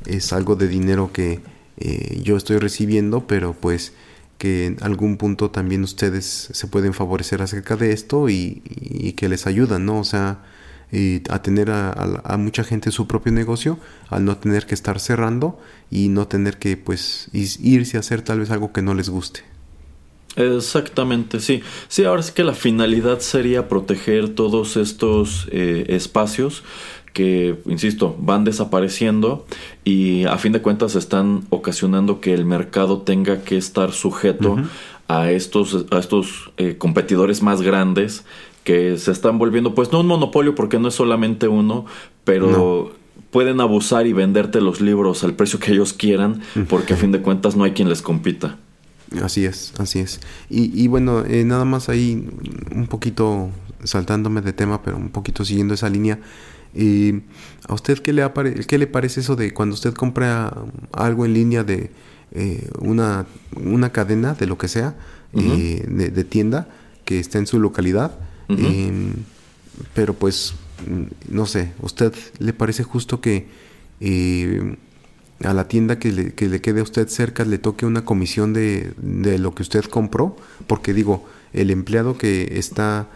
es algo de dinero que eh, yo estoy recibiendo, pero pues que en algún punto también ustedes se pueden favorecer acerca de esto y, que les ayudan, ¿no? O sea, a tener a, a, mucha gente su propio negocio, al no tener que estar cerrando y no tener que pues irse a hacer tal vez algo que no les guste.
Exactamente, sí. Sí, ahora sí que la finalidad sería proteger todos estos eh, espacios que, insisto, van desapareciendo y a fin de cuentas están ocasionando que el mercado tenga que estar sujeto a estos, a estos eh, competidores más grandes que se están volviendo, pues no un monopolio porque no es solamente uno, pero... pueden abusar y venderte los libros al precio que ellos quieran, porque a fin de cuentas no hay quien les compita.
Así es, así es. Y, bueno, eh, nada más ahí un poquito saltándome de tema, pero un poquito siguiendo esa línea. Eh, ¿A usted qué le, qué le parece eso de cuando usted compra algo en línea de eh, una, una cadena, de lo que sea, de, tienda, que está en su localidad. Em, pero pues, no sé, ¿usted le parece justo que eh, a la tienda que le, que le, quede a usted cerca le toque una comisión de, de lo que usted compró? Porque digo, el empleado que está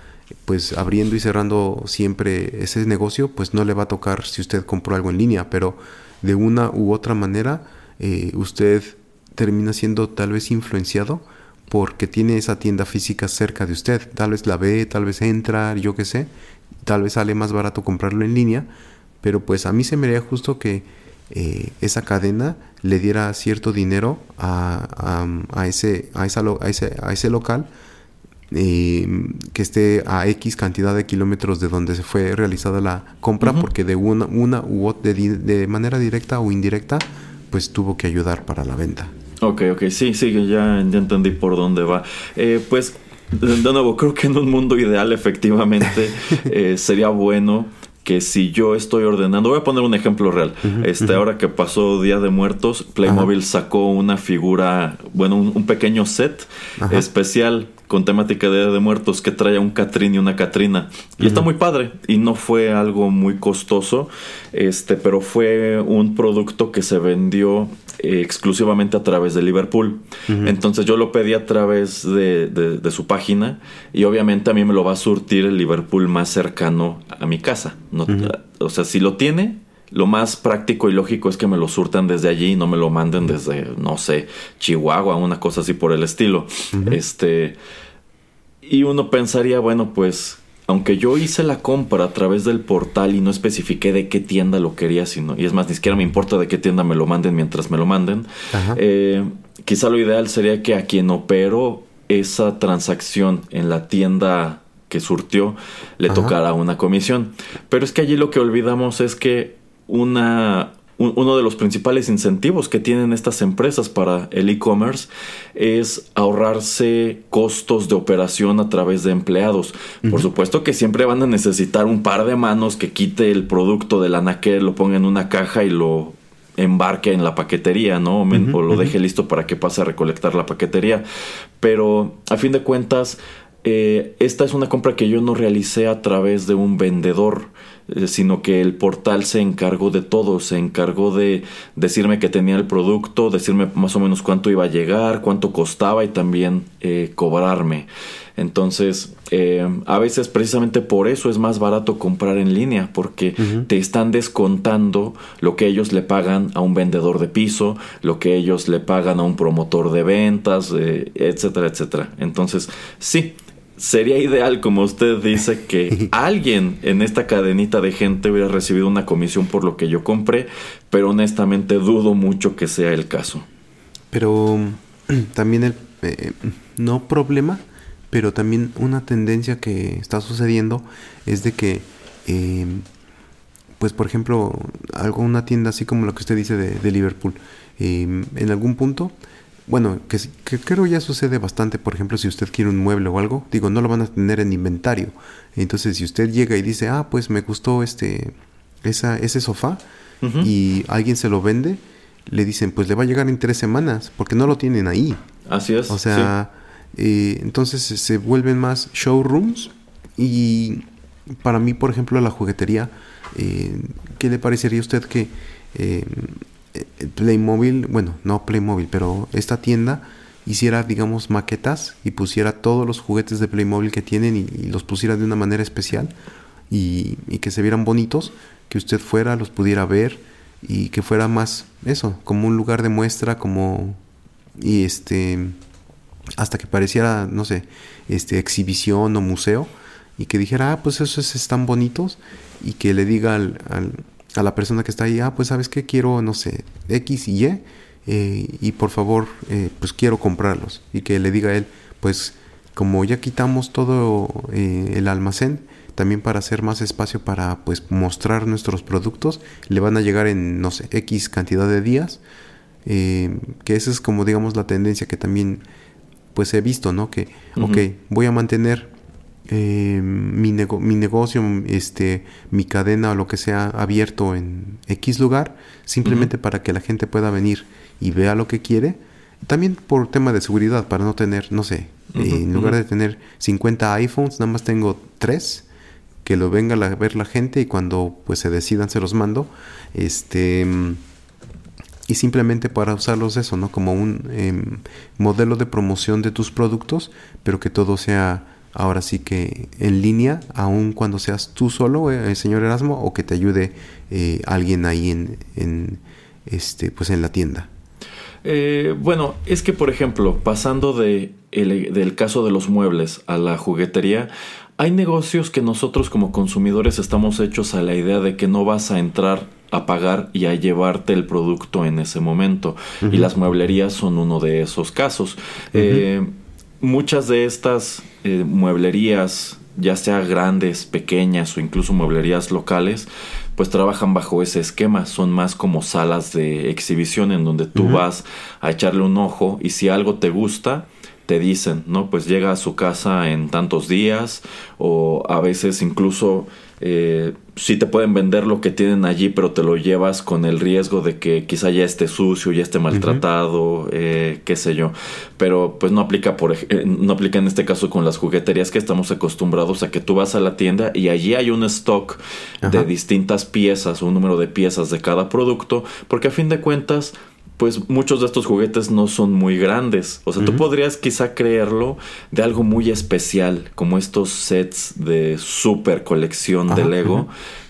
pues abriendo y cerrando siempre ese negocio, pues no le va a tocar si usted compró algo en línea, pero de una u otra manera eh, usted termina siendo tal vez influenciado porque tiene esa tienda física cerca de usted. Tal vez la ve, tal vez entra, yo qué sé. Tal vez sale más barato comprarlo en línea, pero pues a mí se me haría justo que eh, esa cadena le diera cierto dinero a, a, ese, a, esa, ese, a ese local eh, que esté a X cantidad de kilómetros de donde se fue realizada la compra, porque de una, una u otra, de, de, manera directa o indirecta, pues tuvo que ayudar para la venta.
Ok, ok, sí, sí, ya, ya entendí por dónde va. Eh, pues, de nuevo, creo que en un mundo ideal efectivamente (laughs) eh, sería bueno que si yo estoy ordenando, voy a poner un ejemplo real. este, ahora que pasó Día de Muertos, Playmobil sacó una figura, bueno, un, pequeño set especial con temática de Día de Muertos que trae un Catrín y una Catrina. Y está muy padre. Y no fue algo muy costoso. Este, pero fue un producto que se vendió eh, exclusivamente a través de Liverpool. Entonces yo lo pedí a través de, de, su página. Y obviamente a mí me lo va a surtir el Liverpool más cercano a mi casa. No, O sea, si lo tiene, lo más práctico y lógico es que me lo surtan desde allí y no me lo manden desde, no sé, Chihuahua, una cosa así por el estilo. Este. Y uno pensaría, bueno, pues, aunque yo hice la compra a través del portal y no especifiqué de qué tienda lo quería, sino, y es más, ni siquiera me importa de qué tienda me lo manden mientras me lo manden, eh, quizá lo ideal sería que a quien operó esa transacción en la tienda que surtió le tocara una comisión. Pero es que allí lo que olvidamos es que una, uno de los principales incentivos que tienen estas empresas para el e-commerce es ahorrarse costos de operación a través de empleados. Por supuesto que siempre van a necesitar un par de manos que quite el producto del anaquel, lo ponga en una caja y lo embarque en la paquetería, ¿no? o lo deje listo para que pase a recolectar la paquetería. Pero a fin de cuentas, eh, esta es una compra que yo no realicé a través de un vendedor, eh, sino que el portal se encargó de todo, se encargó de decirme que tenía el producto, decirme más o menos cuánto iba a llegar, cuánto costaba y también eh, cobrarme. Entonces, a veces precisamente por eso es más barato comprar en línea, porque te están descontando lo que ellos le pagan a un vendedor de piso, lo que ellos le pagan a un promotor de ventas, etcétera, etcétera. Entonces, sí, sería ideal, como usted dice, que (laughs) alguien en esta cadenita de gente hubiera recibido una comisión por lo que yo compré, pero honestamente dudo mucho que sea el caso.
Pero (clears throat) también el eh, no problema, pero también una tendencia que está sucediendo es de que, em, pues por ejemplo, algo una tienda así como lo que usted dice de, Liverpool, em, en algún punto bueno, que, creo ya sucede bastante, por ejemplo, si usted quiere un mueble o algo, digo, no lo van a tener en inventario. Entonces, si usted llega y dice, ah, pues me gustó este, esa, ese sofá, y alguien se lo vende, le dicen, pues le va a llegar en tres semanas, porque no lo tienen ahí.
Así es.
O sea, eh, entonces se vuelven más showrooms y para mí, por ejemplo, la juguetería, eh, ¿qué le parecería a usted que eh, Playmobil, bueno, no Playmobil, pero esta tienda hiciera, digamos, maquetas y pusiera todos los juguetes de Playmobil que tienen y, los pusiera de una manera especial y, que se vieran bonitos, que usted fuera, los pudiera ver y que fuera más eso, como un lugar de muestra, como y este hasta que pareciera, no sé, este exhibición o museo y que dijera, ah, pues esos están bonitos y que le diga al a la persona que está ahí, ah, pues sabes que quiero, no sé, X y Y, eh, y por favor, eh, pues quiero comprarlos. Y que le diga a él, pues como ya quitamos todo eh, el almacén, también para hacer más espacio para pues mostrar nuestros productos, le van a llegar en, no sé, X cantidad de días. que esa es como digamos la tendencia que también pues he visto, ¿no? Que, ok, voy a mantener eh, mi, mi, negocio, este, mi cadena o lo que sea abierto en X lugar, simplemente para que la gente pueda venir y vea lo que quiere. también por tema de seguridad, para no tener, no sé, en lugar de tener 50 iPhones, nada más tengo 3 que lo venga a ver la gente y cuando pues se decidan se los mando. Este y simplemente para usarlos eso, ¿no? Como un em, modelo de promoción de tus productos, pero que todo sea ahora sí que en línea, aun cuando seas tú solo, eh, señor Erasmo, o que te ayude eh, alguien ahí en, en, este, pues en la tienda.
Eh, bueno, es que por ejemplo, pasando de del caso de los muebles a la juguetería, hay negocios que nosotros como consumidores estamos hechos a la idea de que no vas a entrar a pagar y a llevarte el producto en ese momento. Y las mueblerías son uno de esos casos. Eh, muchas de estas eh, mueblerías, ya sea grandes, pequeñas o incluso mueblerías locales, pues trabajan bajo ese esquema, son más como salas de exhibición en donde tú vas a echarle un ojo y si algo te gusta, te dicen, ¿no? Pues llega a su casa en tantos días o a veces incluso eh, sí te pueden vender lo que tienen allí, pero te lo llevas con el riesgo de que quizá ya esté sucio, ya esté maltratado, eh, qué sé yo. Pero pues no aplica por eh, no aplica en este caso con las jugueterías que estamos acostumbrados a que tú vas a la tienda y allí hay un stock de distintas piezas, un número de piezas de cada producto, porque a fin de cuentas pues muchos de estos juguetes no son muy grandes. O sea, tú podrías quizá creerlo de algo muy especial, como estos sets de super colección de Lego.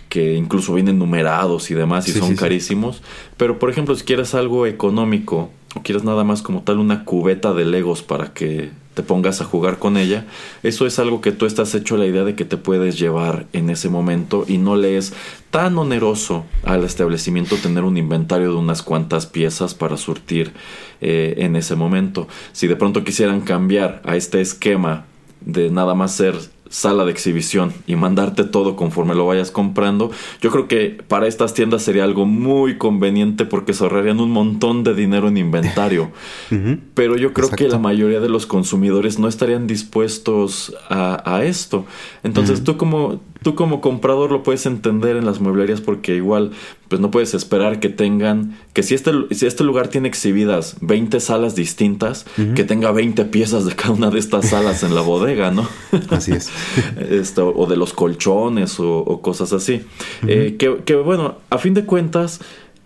que incluso vienen numerados y demás y son carísimos. Pero por ejemplo, si quieres algo económico o quieres nada más como tal una cubeta de Legos para que te pongas a jugar con ella, eso es algo que tú estás hecho la idea de que te puedes llevar en ese momento y no le es tan oneroso al establecimiento tener un inventario de unas cuantas piezas para surtir eh, en ese momento. Si de pronto quisieran cambiar a este esquema de nada más ser sala de exhibición y mandarte todo conforme lo vayas comprando, yo creo que para estas tiendas sería algo muy conveniente porque se ahorrarían un montón de dinero en inventario. (laughs) Pero yo creo que la mayoría de los consumidores no estarían dispuestos a, esto. Entonces tú como tú como comprador lo puedes entender en las mueblerías porque igual pues no puedes esperar que tengan que si este si este lugar tiene exhibidas 20 salas distintas que tenga 20 piezas de cada una de estas salas en la (laughs) bodega no
así es. (laughs)
Esto, o de los colchones o, cosas así. Eh, que, bueno a fin de cuentas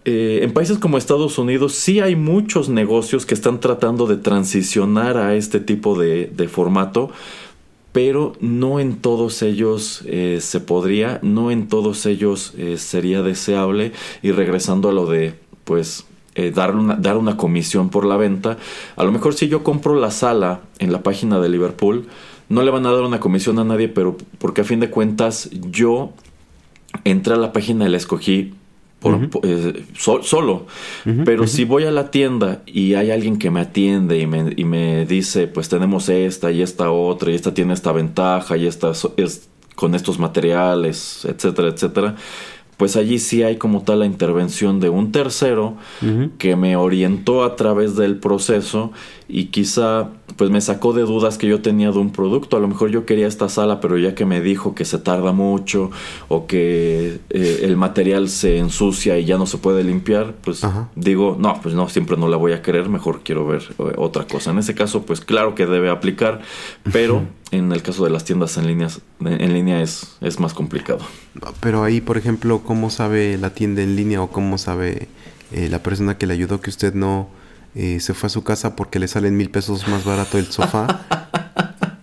eh, en países como Estados Unidos sí hay muchos negocios que están tratando de transicionar a este tipo de, de formato pero no en todos ellos eh, se podría, no en todos ellos eh, sería deseable. Y regresando a lo de pues eh, dar, una, dar una comisión por la venta, a lo mejor si yo compro la sala en la página de Liverpool, no le van a dar una comisión a nadie, pero porque a fin de cuentas yo entré a la página y la escogí eh, solo. Pero si voy a la tienda y hay alguien que me atiende y me, y me, dice, pues tenemos esta y esta otra, y esta tiene esta ventaja, y esta es con estos materiales, etcétera, etcétera, pues allí sí hay como tal la intervención de un tercero que me orientó a través del proceso y quizá pues me sacó de dudas que yo tenía de un producto. A lo mejor yo quería esta sala, pero ya que me dijo que se tarda mucho o que eh, el material se ensucia y ya no se puede limpiar, pues digo, no, pues no, siempre no la voy a querer, mejor quiero ver eh, otra cosa. En ese caso, pues claro que debe aplicar, pero en el caso de las tiendas en, líneas, en línea es, es más complicado.
Pero ahí, por ejemplo, ¿cómo sabe la tienda en línea o cómo sabe eh, la persona que le ayudó que usted no eh, se fue a su casa porque le salen mil pesos más barato el sofá?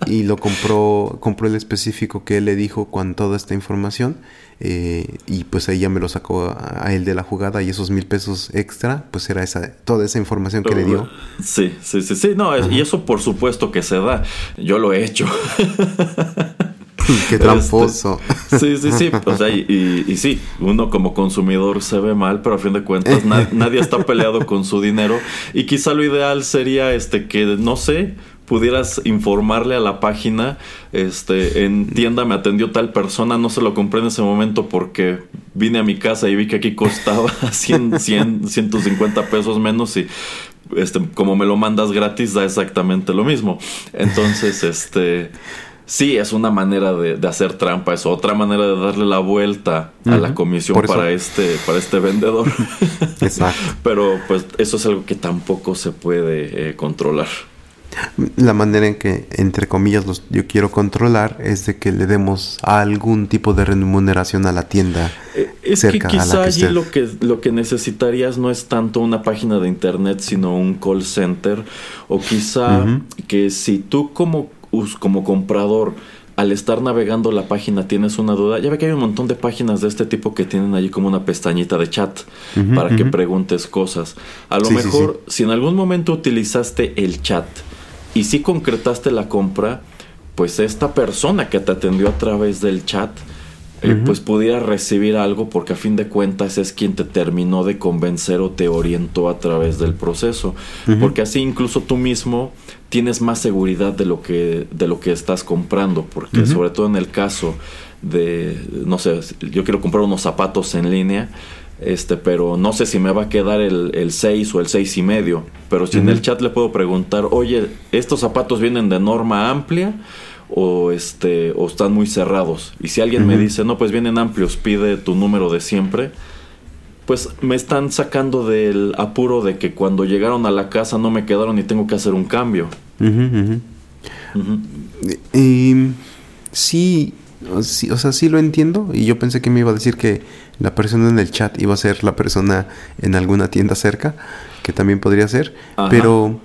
y lo compró, compró el específico que él le dijo con toda esta información. Eh, y pues ahí ya me lo sacó a, él de la jugada y esos mil pesos extra, pues era esa, toda esa información que le dio.
Sí, sí, sí, sí, no, y eso por supuesto que se da. Yo lo he hecho. (laughs) (laughs)
Qué tramposo. (laughs)
sí, sí, sí. O sea, y, y, sí, uno como consumidor se ve mal, pero a fin de cuentas (laughs) nadie está peleado con su dinero. Y quizá lo ideal sería este que, no sé, pudieras informarle a la página, este, en tienda me atendió tal persona, no se lo compré en ese momento porque vine a mi casa y vi que aquí costaba 100, 100 150 pesos menos y este, como me lo mandas gratis da exactamente lo mismo. Entonces, este, Sí, es una manera de, hacer trampa, es otra manera de darle la vuelta a la comisión para este, para este vendedor. (laughs) Exacto. Pero pues eso es algo que tampoco se puede eh, controlar.
La manera en que, entre comillas, los, yo quiero controlar es de que le demos algún tipo de remuneración a la tienda.
Eh, es que quizá allí lo, que, lo que necesitarías no es tanto una página de internet, sino un call center. O quizá que si tú como como comprador, al estar navegando la página tienes una duda, ya ve que hay un montón de páginas de este tipo que tienen allí como una pestañita de chat para que preguntes cosas. A lo mejor, si en algún momento utilizaste el chat y si concretaste la compra, pues esta persona que te atendió a través del chat, eh, pues pudiera recibir algo porque a fin de cuentas es quien te terminó de convencer o te orientó a través del proceso. Porque así incluso tú mismo tienes más seguridad de lo que, de lo que estás comprando. Porque sobre todo en el caso de, no sé, yo quiero comprar unos zapatos en línea. Este, pero no sé si me va a quedar el, el 6 o el 6 y medio. Pero si en el chat le puedo preguntar, oye, ¿estos zapatos vienen de norma amplia? o este o están muy cerrados. Y si alguien me dice, "No, pues vienen amplios, pide tu número de siempre." Pues me están sacando del apuro de que cuando llegaron a la casa no me quedaron y tengo que hacer un cambio.
Sí, sí, o sea, sí lo entiendo y yo pensé que me iba a decir que la persona en el chat iba a ser la persona en alguna tienda cerca, que también podría ser, pero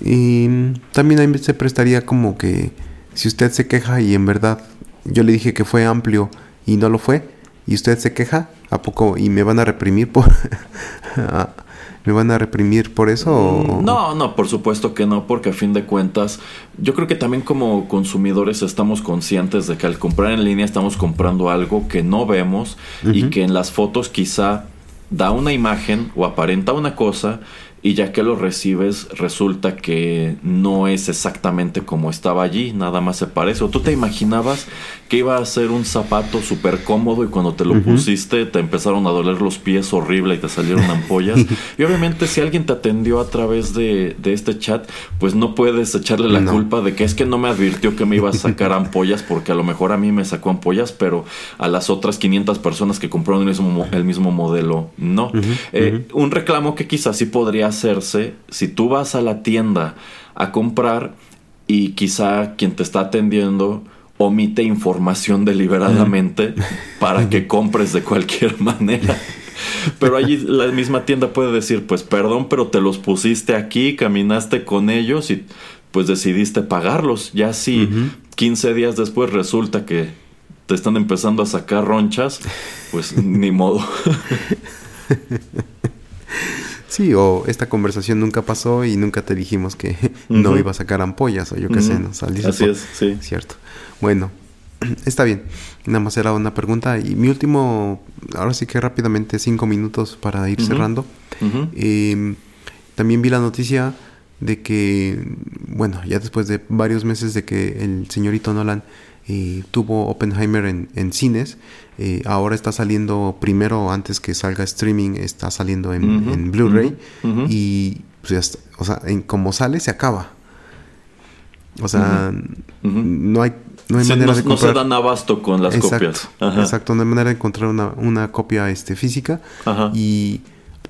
y, también ahí se prestaría como que si usted se queja y en verdad yo le dije que fue amplio y no lo fue, y usted se queja, ¿a poco? ¿Y me van a reprimir por... (laughs) ¿Me van a reprimir por eso?
Mm, no, no, por supuesto que no, porque a fin de cuentas, yo creo que también como consumidores estamos conscientes de que al comprar en línea estamos comprando algo que no vemos y que en las fotos quizá da una imagen o aparenta una cosa y ya que lo recibes resulta que no es exactamente como estaba allí, nada más se parece. O tú te imaginabas que iba a ser un zapato súper cómodo y cuando te lo pusiste te empezaron a doler los pies horrible y te salieron ampollas. (laughs) y obviamente si alguien te atendió a través de, este chat, pues no puedes echarle la culpa de que es que no me advirtió que me iba a sacar ampollas porque a lo mejor a mí me sacó ampollas, pero a las otras 500 personas que compraron el mismo, el mismo modelo no. Eh, un reclamo que quizás sí podría hacerse si tú vas a la tienda a comprar y quizá quien te está atendiendo omite información deliberadamente (laughs) para que compres de cualquier (laughs) manera. Pero allí la misma tienda puede decir, pues perdón, pero te los pusiste aquí, caminaste con ellos y pues decidiste pagarlos. Ya si 15 días después resulta que te están empezando a sacar ronchas, pues ni modo. (laughs)
Sí, o esta conversación nunca pasó y nunca te dijimos que (laughs) no iba a sacar ampollas o yo qué sé, ¿no?
Así es, sí.
Cierto. Bueno, (clears throat) está bien. Nada más era una pregunta. Y mi último, ahora sí que rápidamente, cinco minutos para ir cerrando. Em, también vi la noticia de que, bueno, ya después de varios meses de que el señorito Nolan eh, tuvo Oppenheimer en, en cines, eh, ahora está saliendo primero antes que salga streaming, está saliendo en, Blu-ray y pues, o sea, en como sale se acaba. O sea, no hay no hay manera de
comprar. No se dan abasto con las copias.
Exacto, no hay manera de encontrar una, una copia este, física. Y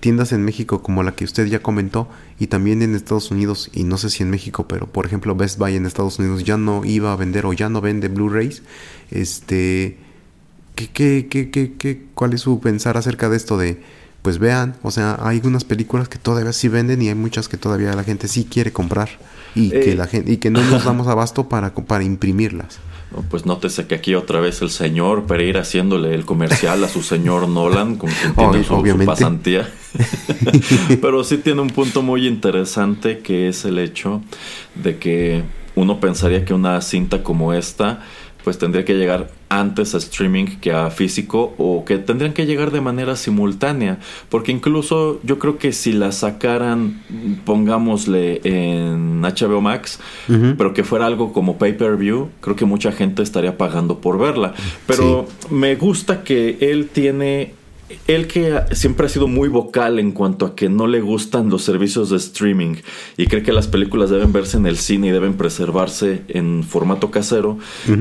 tiendas en México como la que usted ya comentó y también en Estados Unidos y no sé si en México, pero por ejemplo Best Buy en Estados Unidos ya no iba a vender o ya no vende Blu-rays. Este ¿Qué, qué, qué, qué, cuál es su pensar acerca de esto de, pues vean, o sea, hay unas películas que todavía sí venden y hay muchas que todavía la gente sí quiere comprar y que eh. la gente y que no nos damos (laughs) abasto para, para imprimirlas.
Pues nótese que aquí otra vez el señor Pereira haciéndole el comercial a su señor (laughs) Nolan, con quien tiene su, pasantía. (laughs) Pero sí tiene un punto muy interesante que es el hecho de que uno pensaría que una cinta como esta pues tendría que llegar antes a streaming que a físico o que tendrían que llegar de manera simultánea. Porque incluso yo creo que si la sacaran pongámosle en HBO Max pero que fuera algo como pay per view creo que mucha gente estaría pagando por verla. Pero me gusta que él tiene él que siempre ha sido muy vocal en cuanto a que no le gustan los servicios de streaming y cree que las películas deben verse en el cine y deben preservarse en formato casero,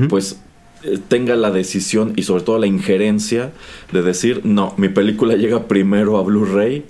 pues eh, tenga la decisión y sobre todo la injerencia de decir, no, mi película llega primero a Blu-ray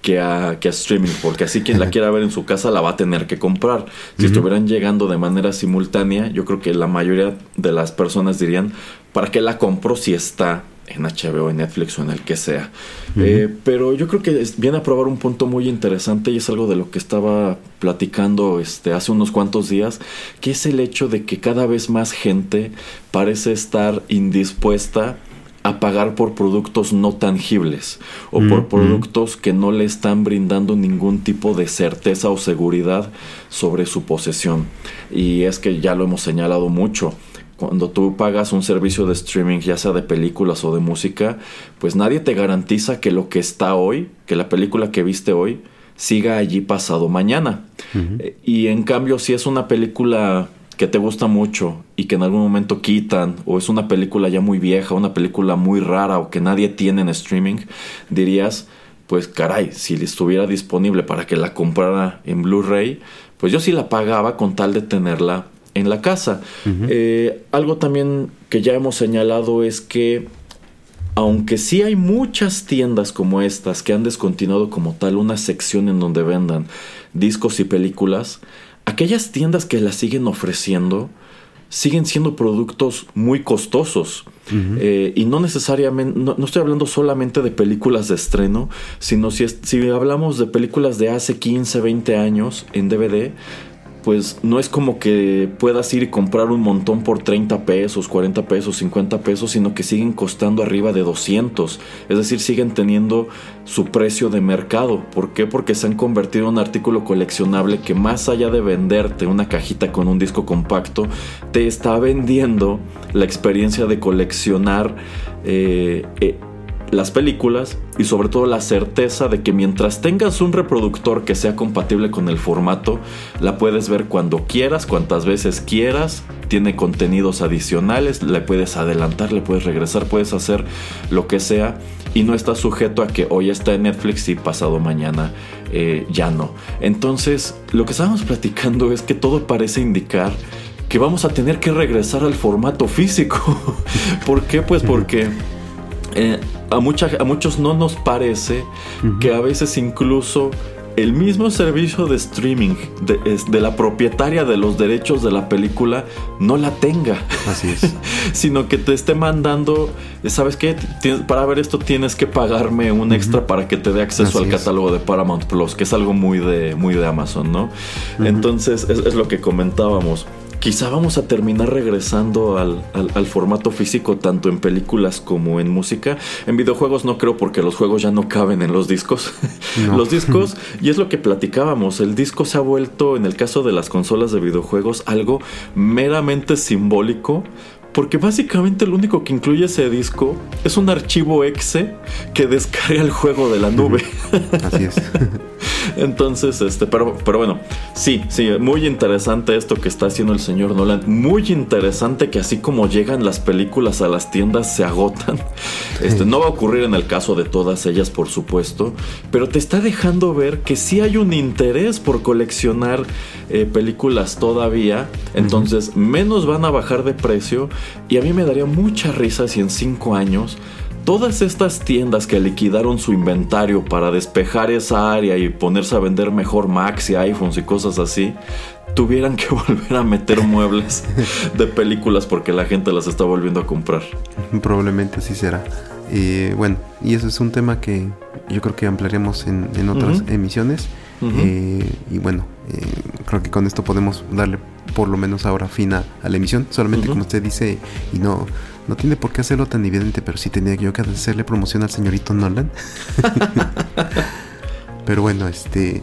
que a, que a streaming, porque así quien la (laughs) quiera ver en su casa la va a tener que comprar. Si estuvieran llegando de manera simultánea, yo creo que la mayoría de las personas dirían, ¿para qué la compro si está en HBO, en Netflix o en el que sea. Eh, pero yo creo que viene a probar un punto muy interesante y es algo de lo que estaba platicando este, hace unos cuantos días, que es el hecho de que cada vez más gente parece estar indispuesta a pagar por productos no tangibles o por productos que no le están brindando ningún tipo de certeza o seguridad sobre su posesión. Y es que ya lo hemos señalado mucho cuando tú pagas un servicio de streaming, ya sea de películas o de música, pues nadie te garantiza que lo que está hoy, que la película que viste hoy, siga allí pasado mañana. Eh, y en cambio, si es una película que te gusta mucho y que en algún momento quitan, o es una película ya muy vieja, una película muy rara o que nadie tiene en streaming, dirías, pues caray, si estuviera disponible para que la comprara en Blu-ray, pues yo sí la pagaba con tal de tenerla en la casa. Eh, algo también que ya hemos señalado es que aunque sí hay muchas tiendas como estas que han descontinuado como tal una sección en donde vendan discos y películas, aquellas tiendas que las siguen ofreciendo siguen siendo productos muy costosos. Eh, y no necesariamente, no, estoy hablando solamente de películas de estreno, sino si, si hablamos de películas de hace 15, 20 años en DVD, pues no es como que puedas ir y comprar un montón por 30 pesos, 40 pesos, 50 pesos, sino que siguen costando arriba de 200. Es decir, siguen teniendo su precio de mercado. ¿Por qué? Porque se han convertido en un artículo coleccionable que más allá de venderte una cajita con un disco compacto, te está vendiendo la experiencia de coleccionar eh, eh, las películas y sobre todo la certeza de que mientras tengas un reproductor que sea compatible con el formato, la puedes ver cuando quieras, cuantas veces quieras, tiene contenidos adicionales, le puedes adelantar, le puedes regresar, puedes hacer lo que sea y no está sujeto a que hoy está en Netflix y pasado mañana eh, ya no. Entonces, lo que estábamos platicando es que todo parece indicar que vamos a tener que regresar al formato físico. (laughs) ¿Por qué? Pues porque eh, a, a muchos no nos parece que a veces incluso el mismo servicio de streaming de, la propietaria de los derechos de la película no la tenga.
Así es. (laughs)
sino que te esté mandando, ¿sabes qué? Para ver esto tienes que pagarme un extra para que te dé acceso al catálogo de Paramount Plus, que es algo muy de, muy de Amazon, ¿no? Entonces, es, lo que comentábamos quizá vamos a terminar regresando al, formato físico tanto en películas como en música. En videojuegos no creo porque los juegos ya no caben en los discos. (laughs) los discos, (laughs) y es lo que platicábamos, el disco se ha vuelto, en el caso de las consolas de videojuegos, algo meramente simbólico porque básicamente lo único que incluye ese disco es un archivo exe que descarga el juego de la nube.
Así es. (laughs)
Entonces, este, pero, pero bueno, sí, sí, muy interesante esto que está haciendo el señor Nolan. Muy interesante que así como llegan las películas a las tiendas, se agotan. Este, no va a ocurrir en el caso de todas ellas, por supuesto, pero te está dejando ver que sí hay un interés por coleccionar eh, películas todavía. Entonces, menos van a bajar de precio y a mí me daría mucha risa si en 5 años todas estas tiendas que liquidaron su inventario para despejar esa área y ponerse a vender mejor Macs y iPhones y cosas así, tuvieran que (laughs) volver a meter muebles de películas porque la gente las está volviendo a comprar.
Probablemente así será. Eh, bueno, y eso es un tema que yo creo que ampliaremos en, otras emisiones. Eh, y bueno, eh, creo que con esto podemos darle por lo menos ahora fin a, la emisión. Solamente como usted dice, y no, no tiene por qué hacerlo tan evidente, pero sí tenía yo que hacerle promoción al señorito Nolan. (laughs) pero bueno, este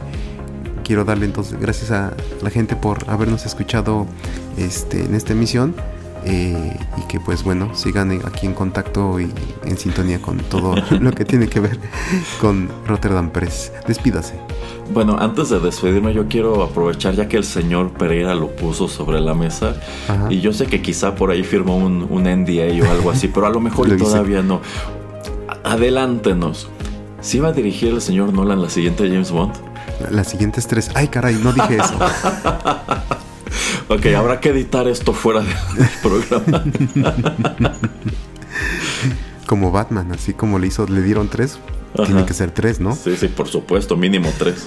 quiero darle entonces gracias a la gente por habernos escuchado este, en esta emisión. Eh, y que pues bueno, sigan aquí en contacto y en sintonía con todo (laughs) lo que tiene que ver con Rotterdam Press. Despídase.
Bueno, antes de despedirme, yo quiero aprovechar ya que el señor Pereira lo puso sobre la mesa. Y yo sé que quizá por ahí firmó un, un NDA o algo así, pero a lo mejor (laughs) todavía no. adelántenos. ¿Sí va a dirigir el señor Nolan la siguiente James Bond?
Las siguientes tres. Ay, caray, no dije eso. (laughs) (laughs)
ok, habrá que editar esto fuera (laughs) del programa. (laughs)
como Batman, así como le hizo, le dieron tres. Tiene que ser tres, ¿no?
Sí, sí, por supuesto, mínimo tres.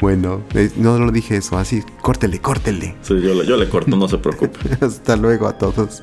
bueno, eh, no lo dije eso, así, córtele, córtele.
Sí, yo le, yo le corto, no se preocupe.
Hasta luego a todos.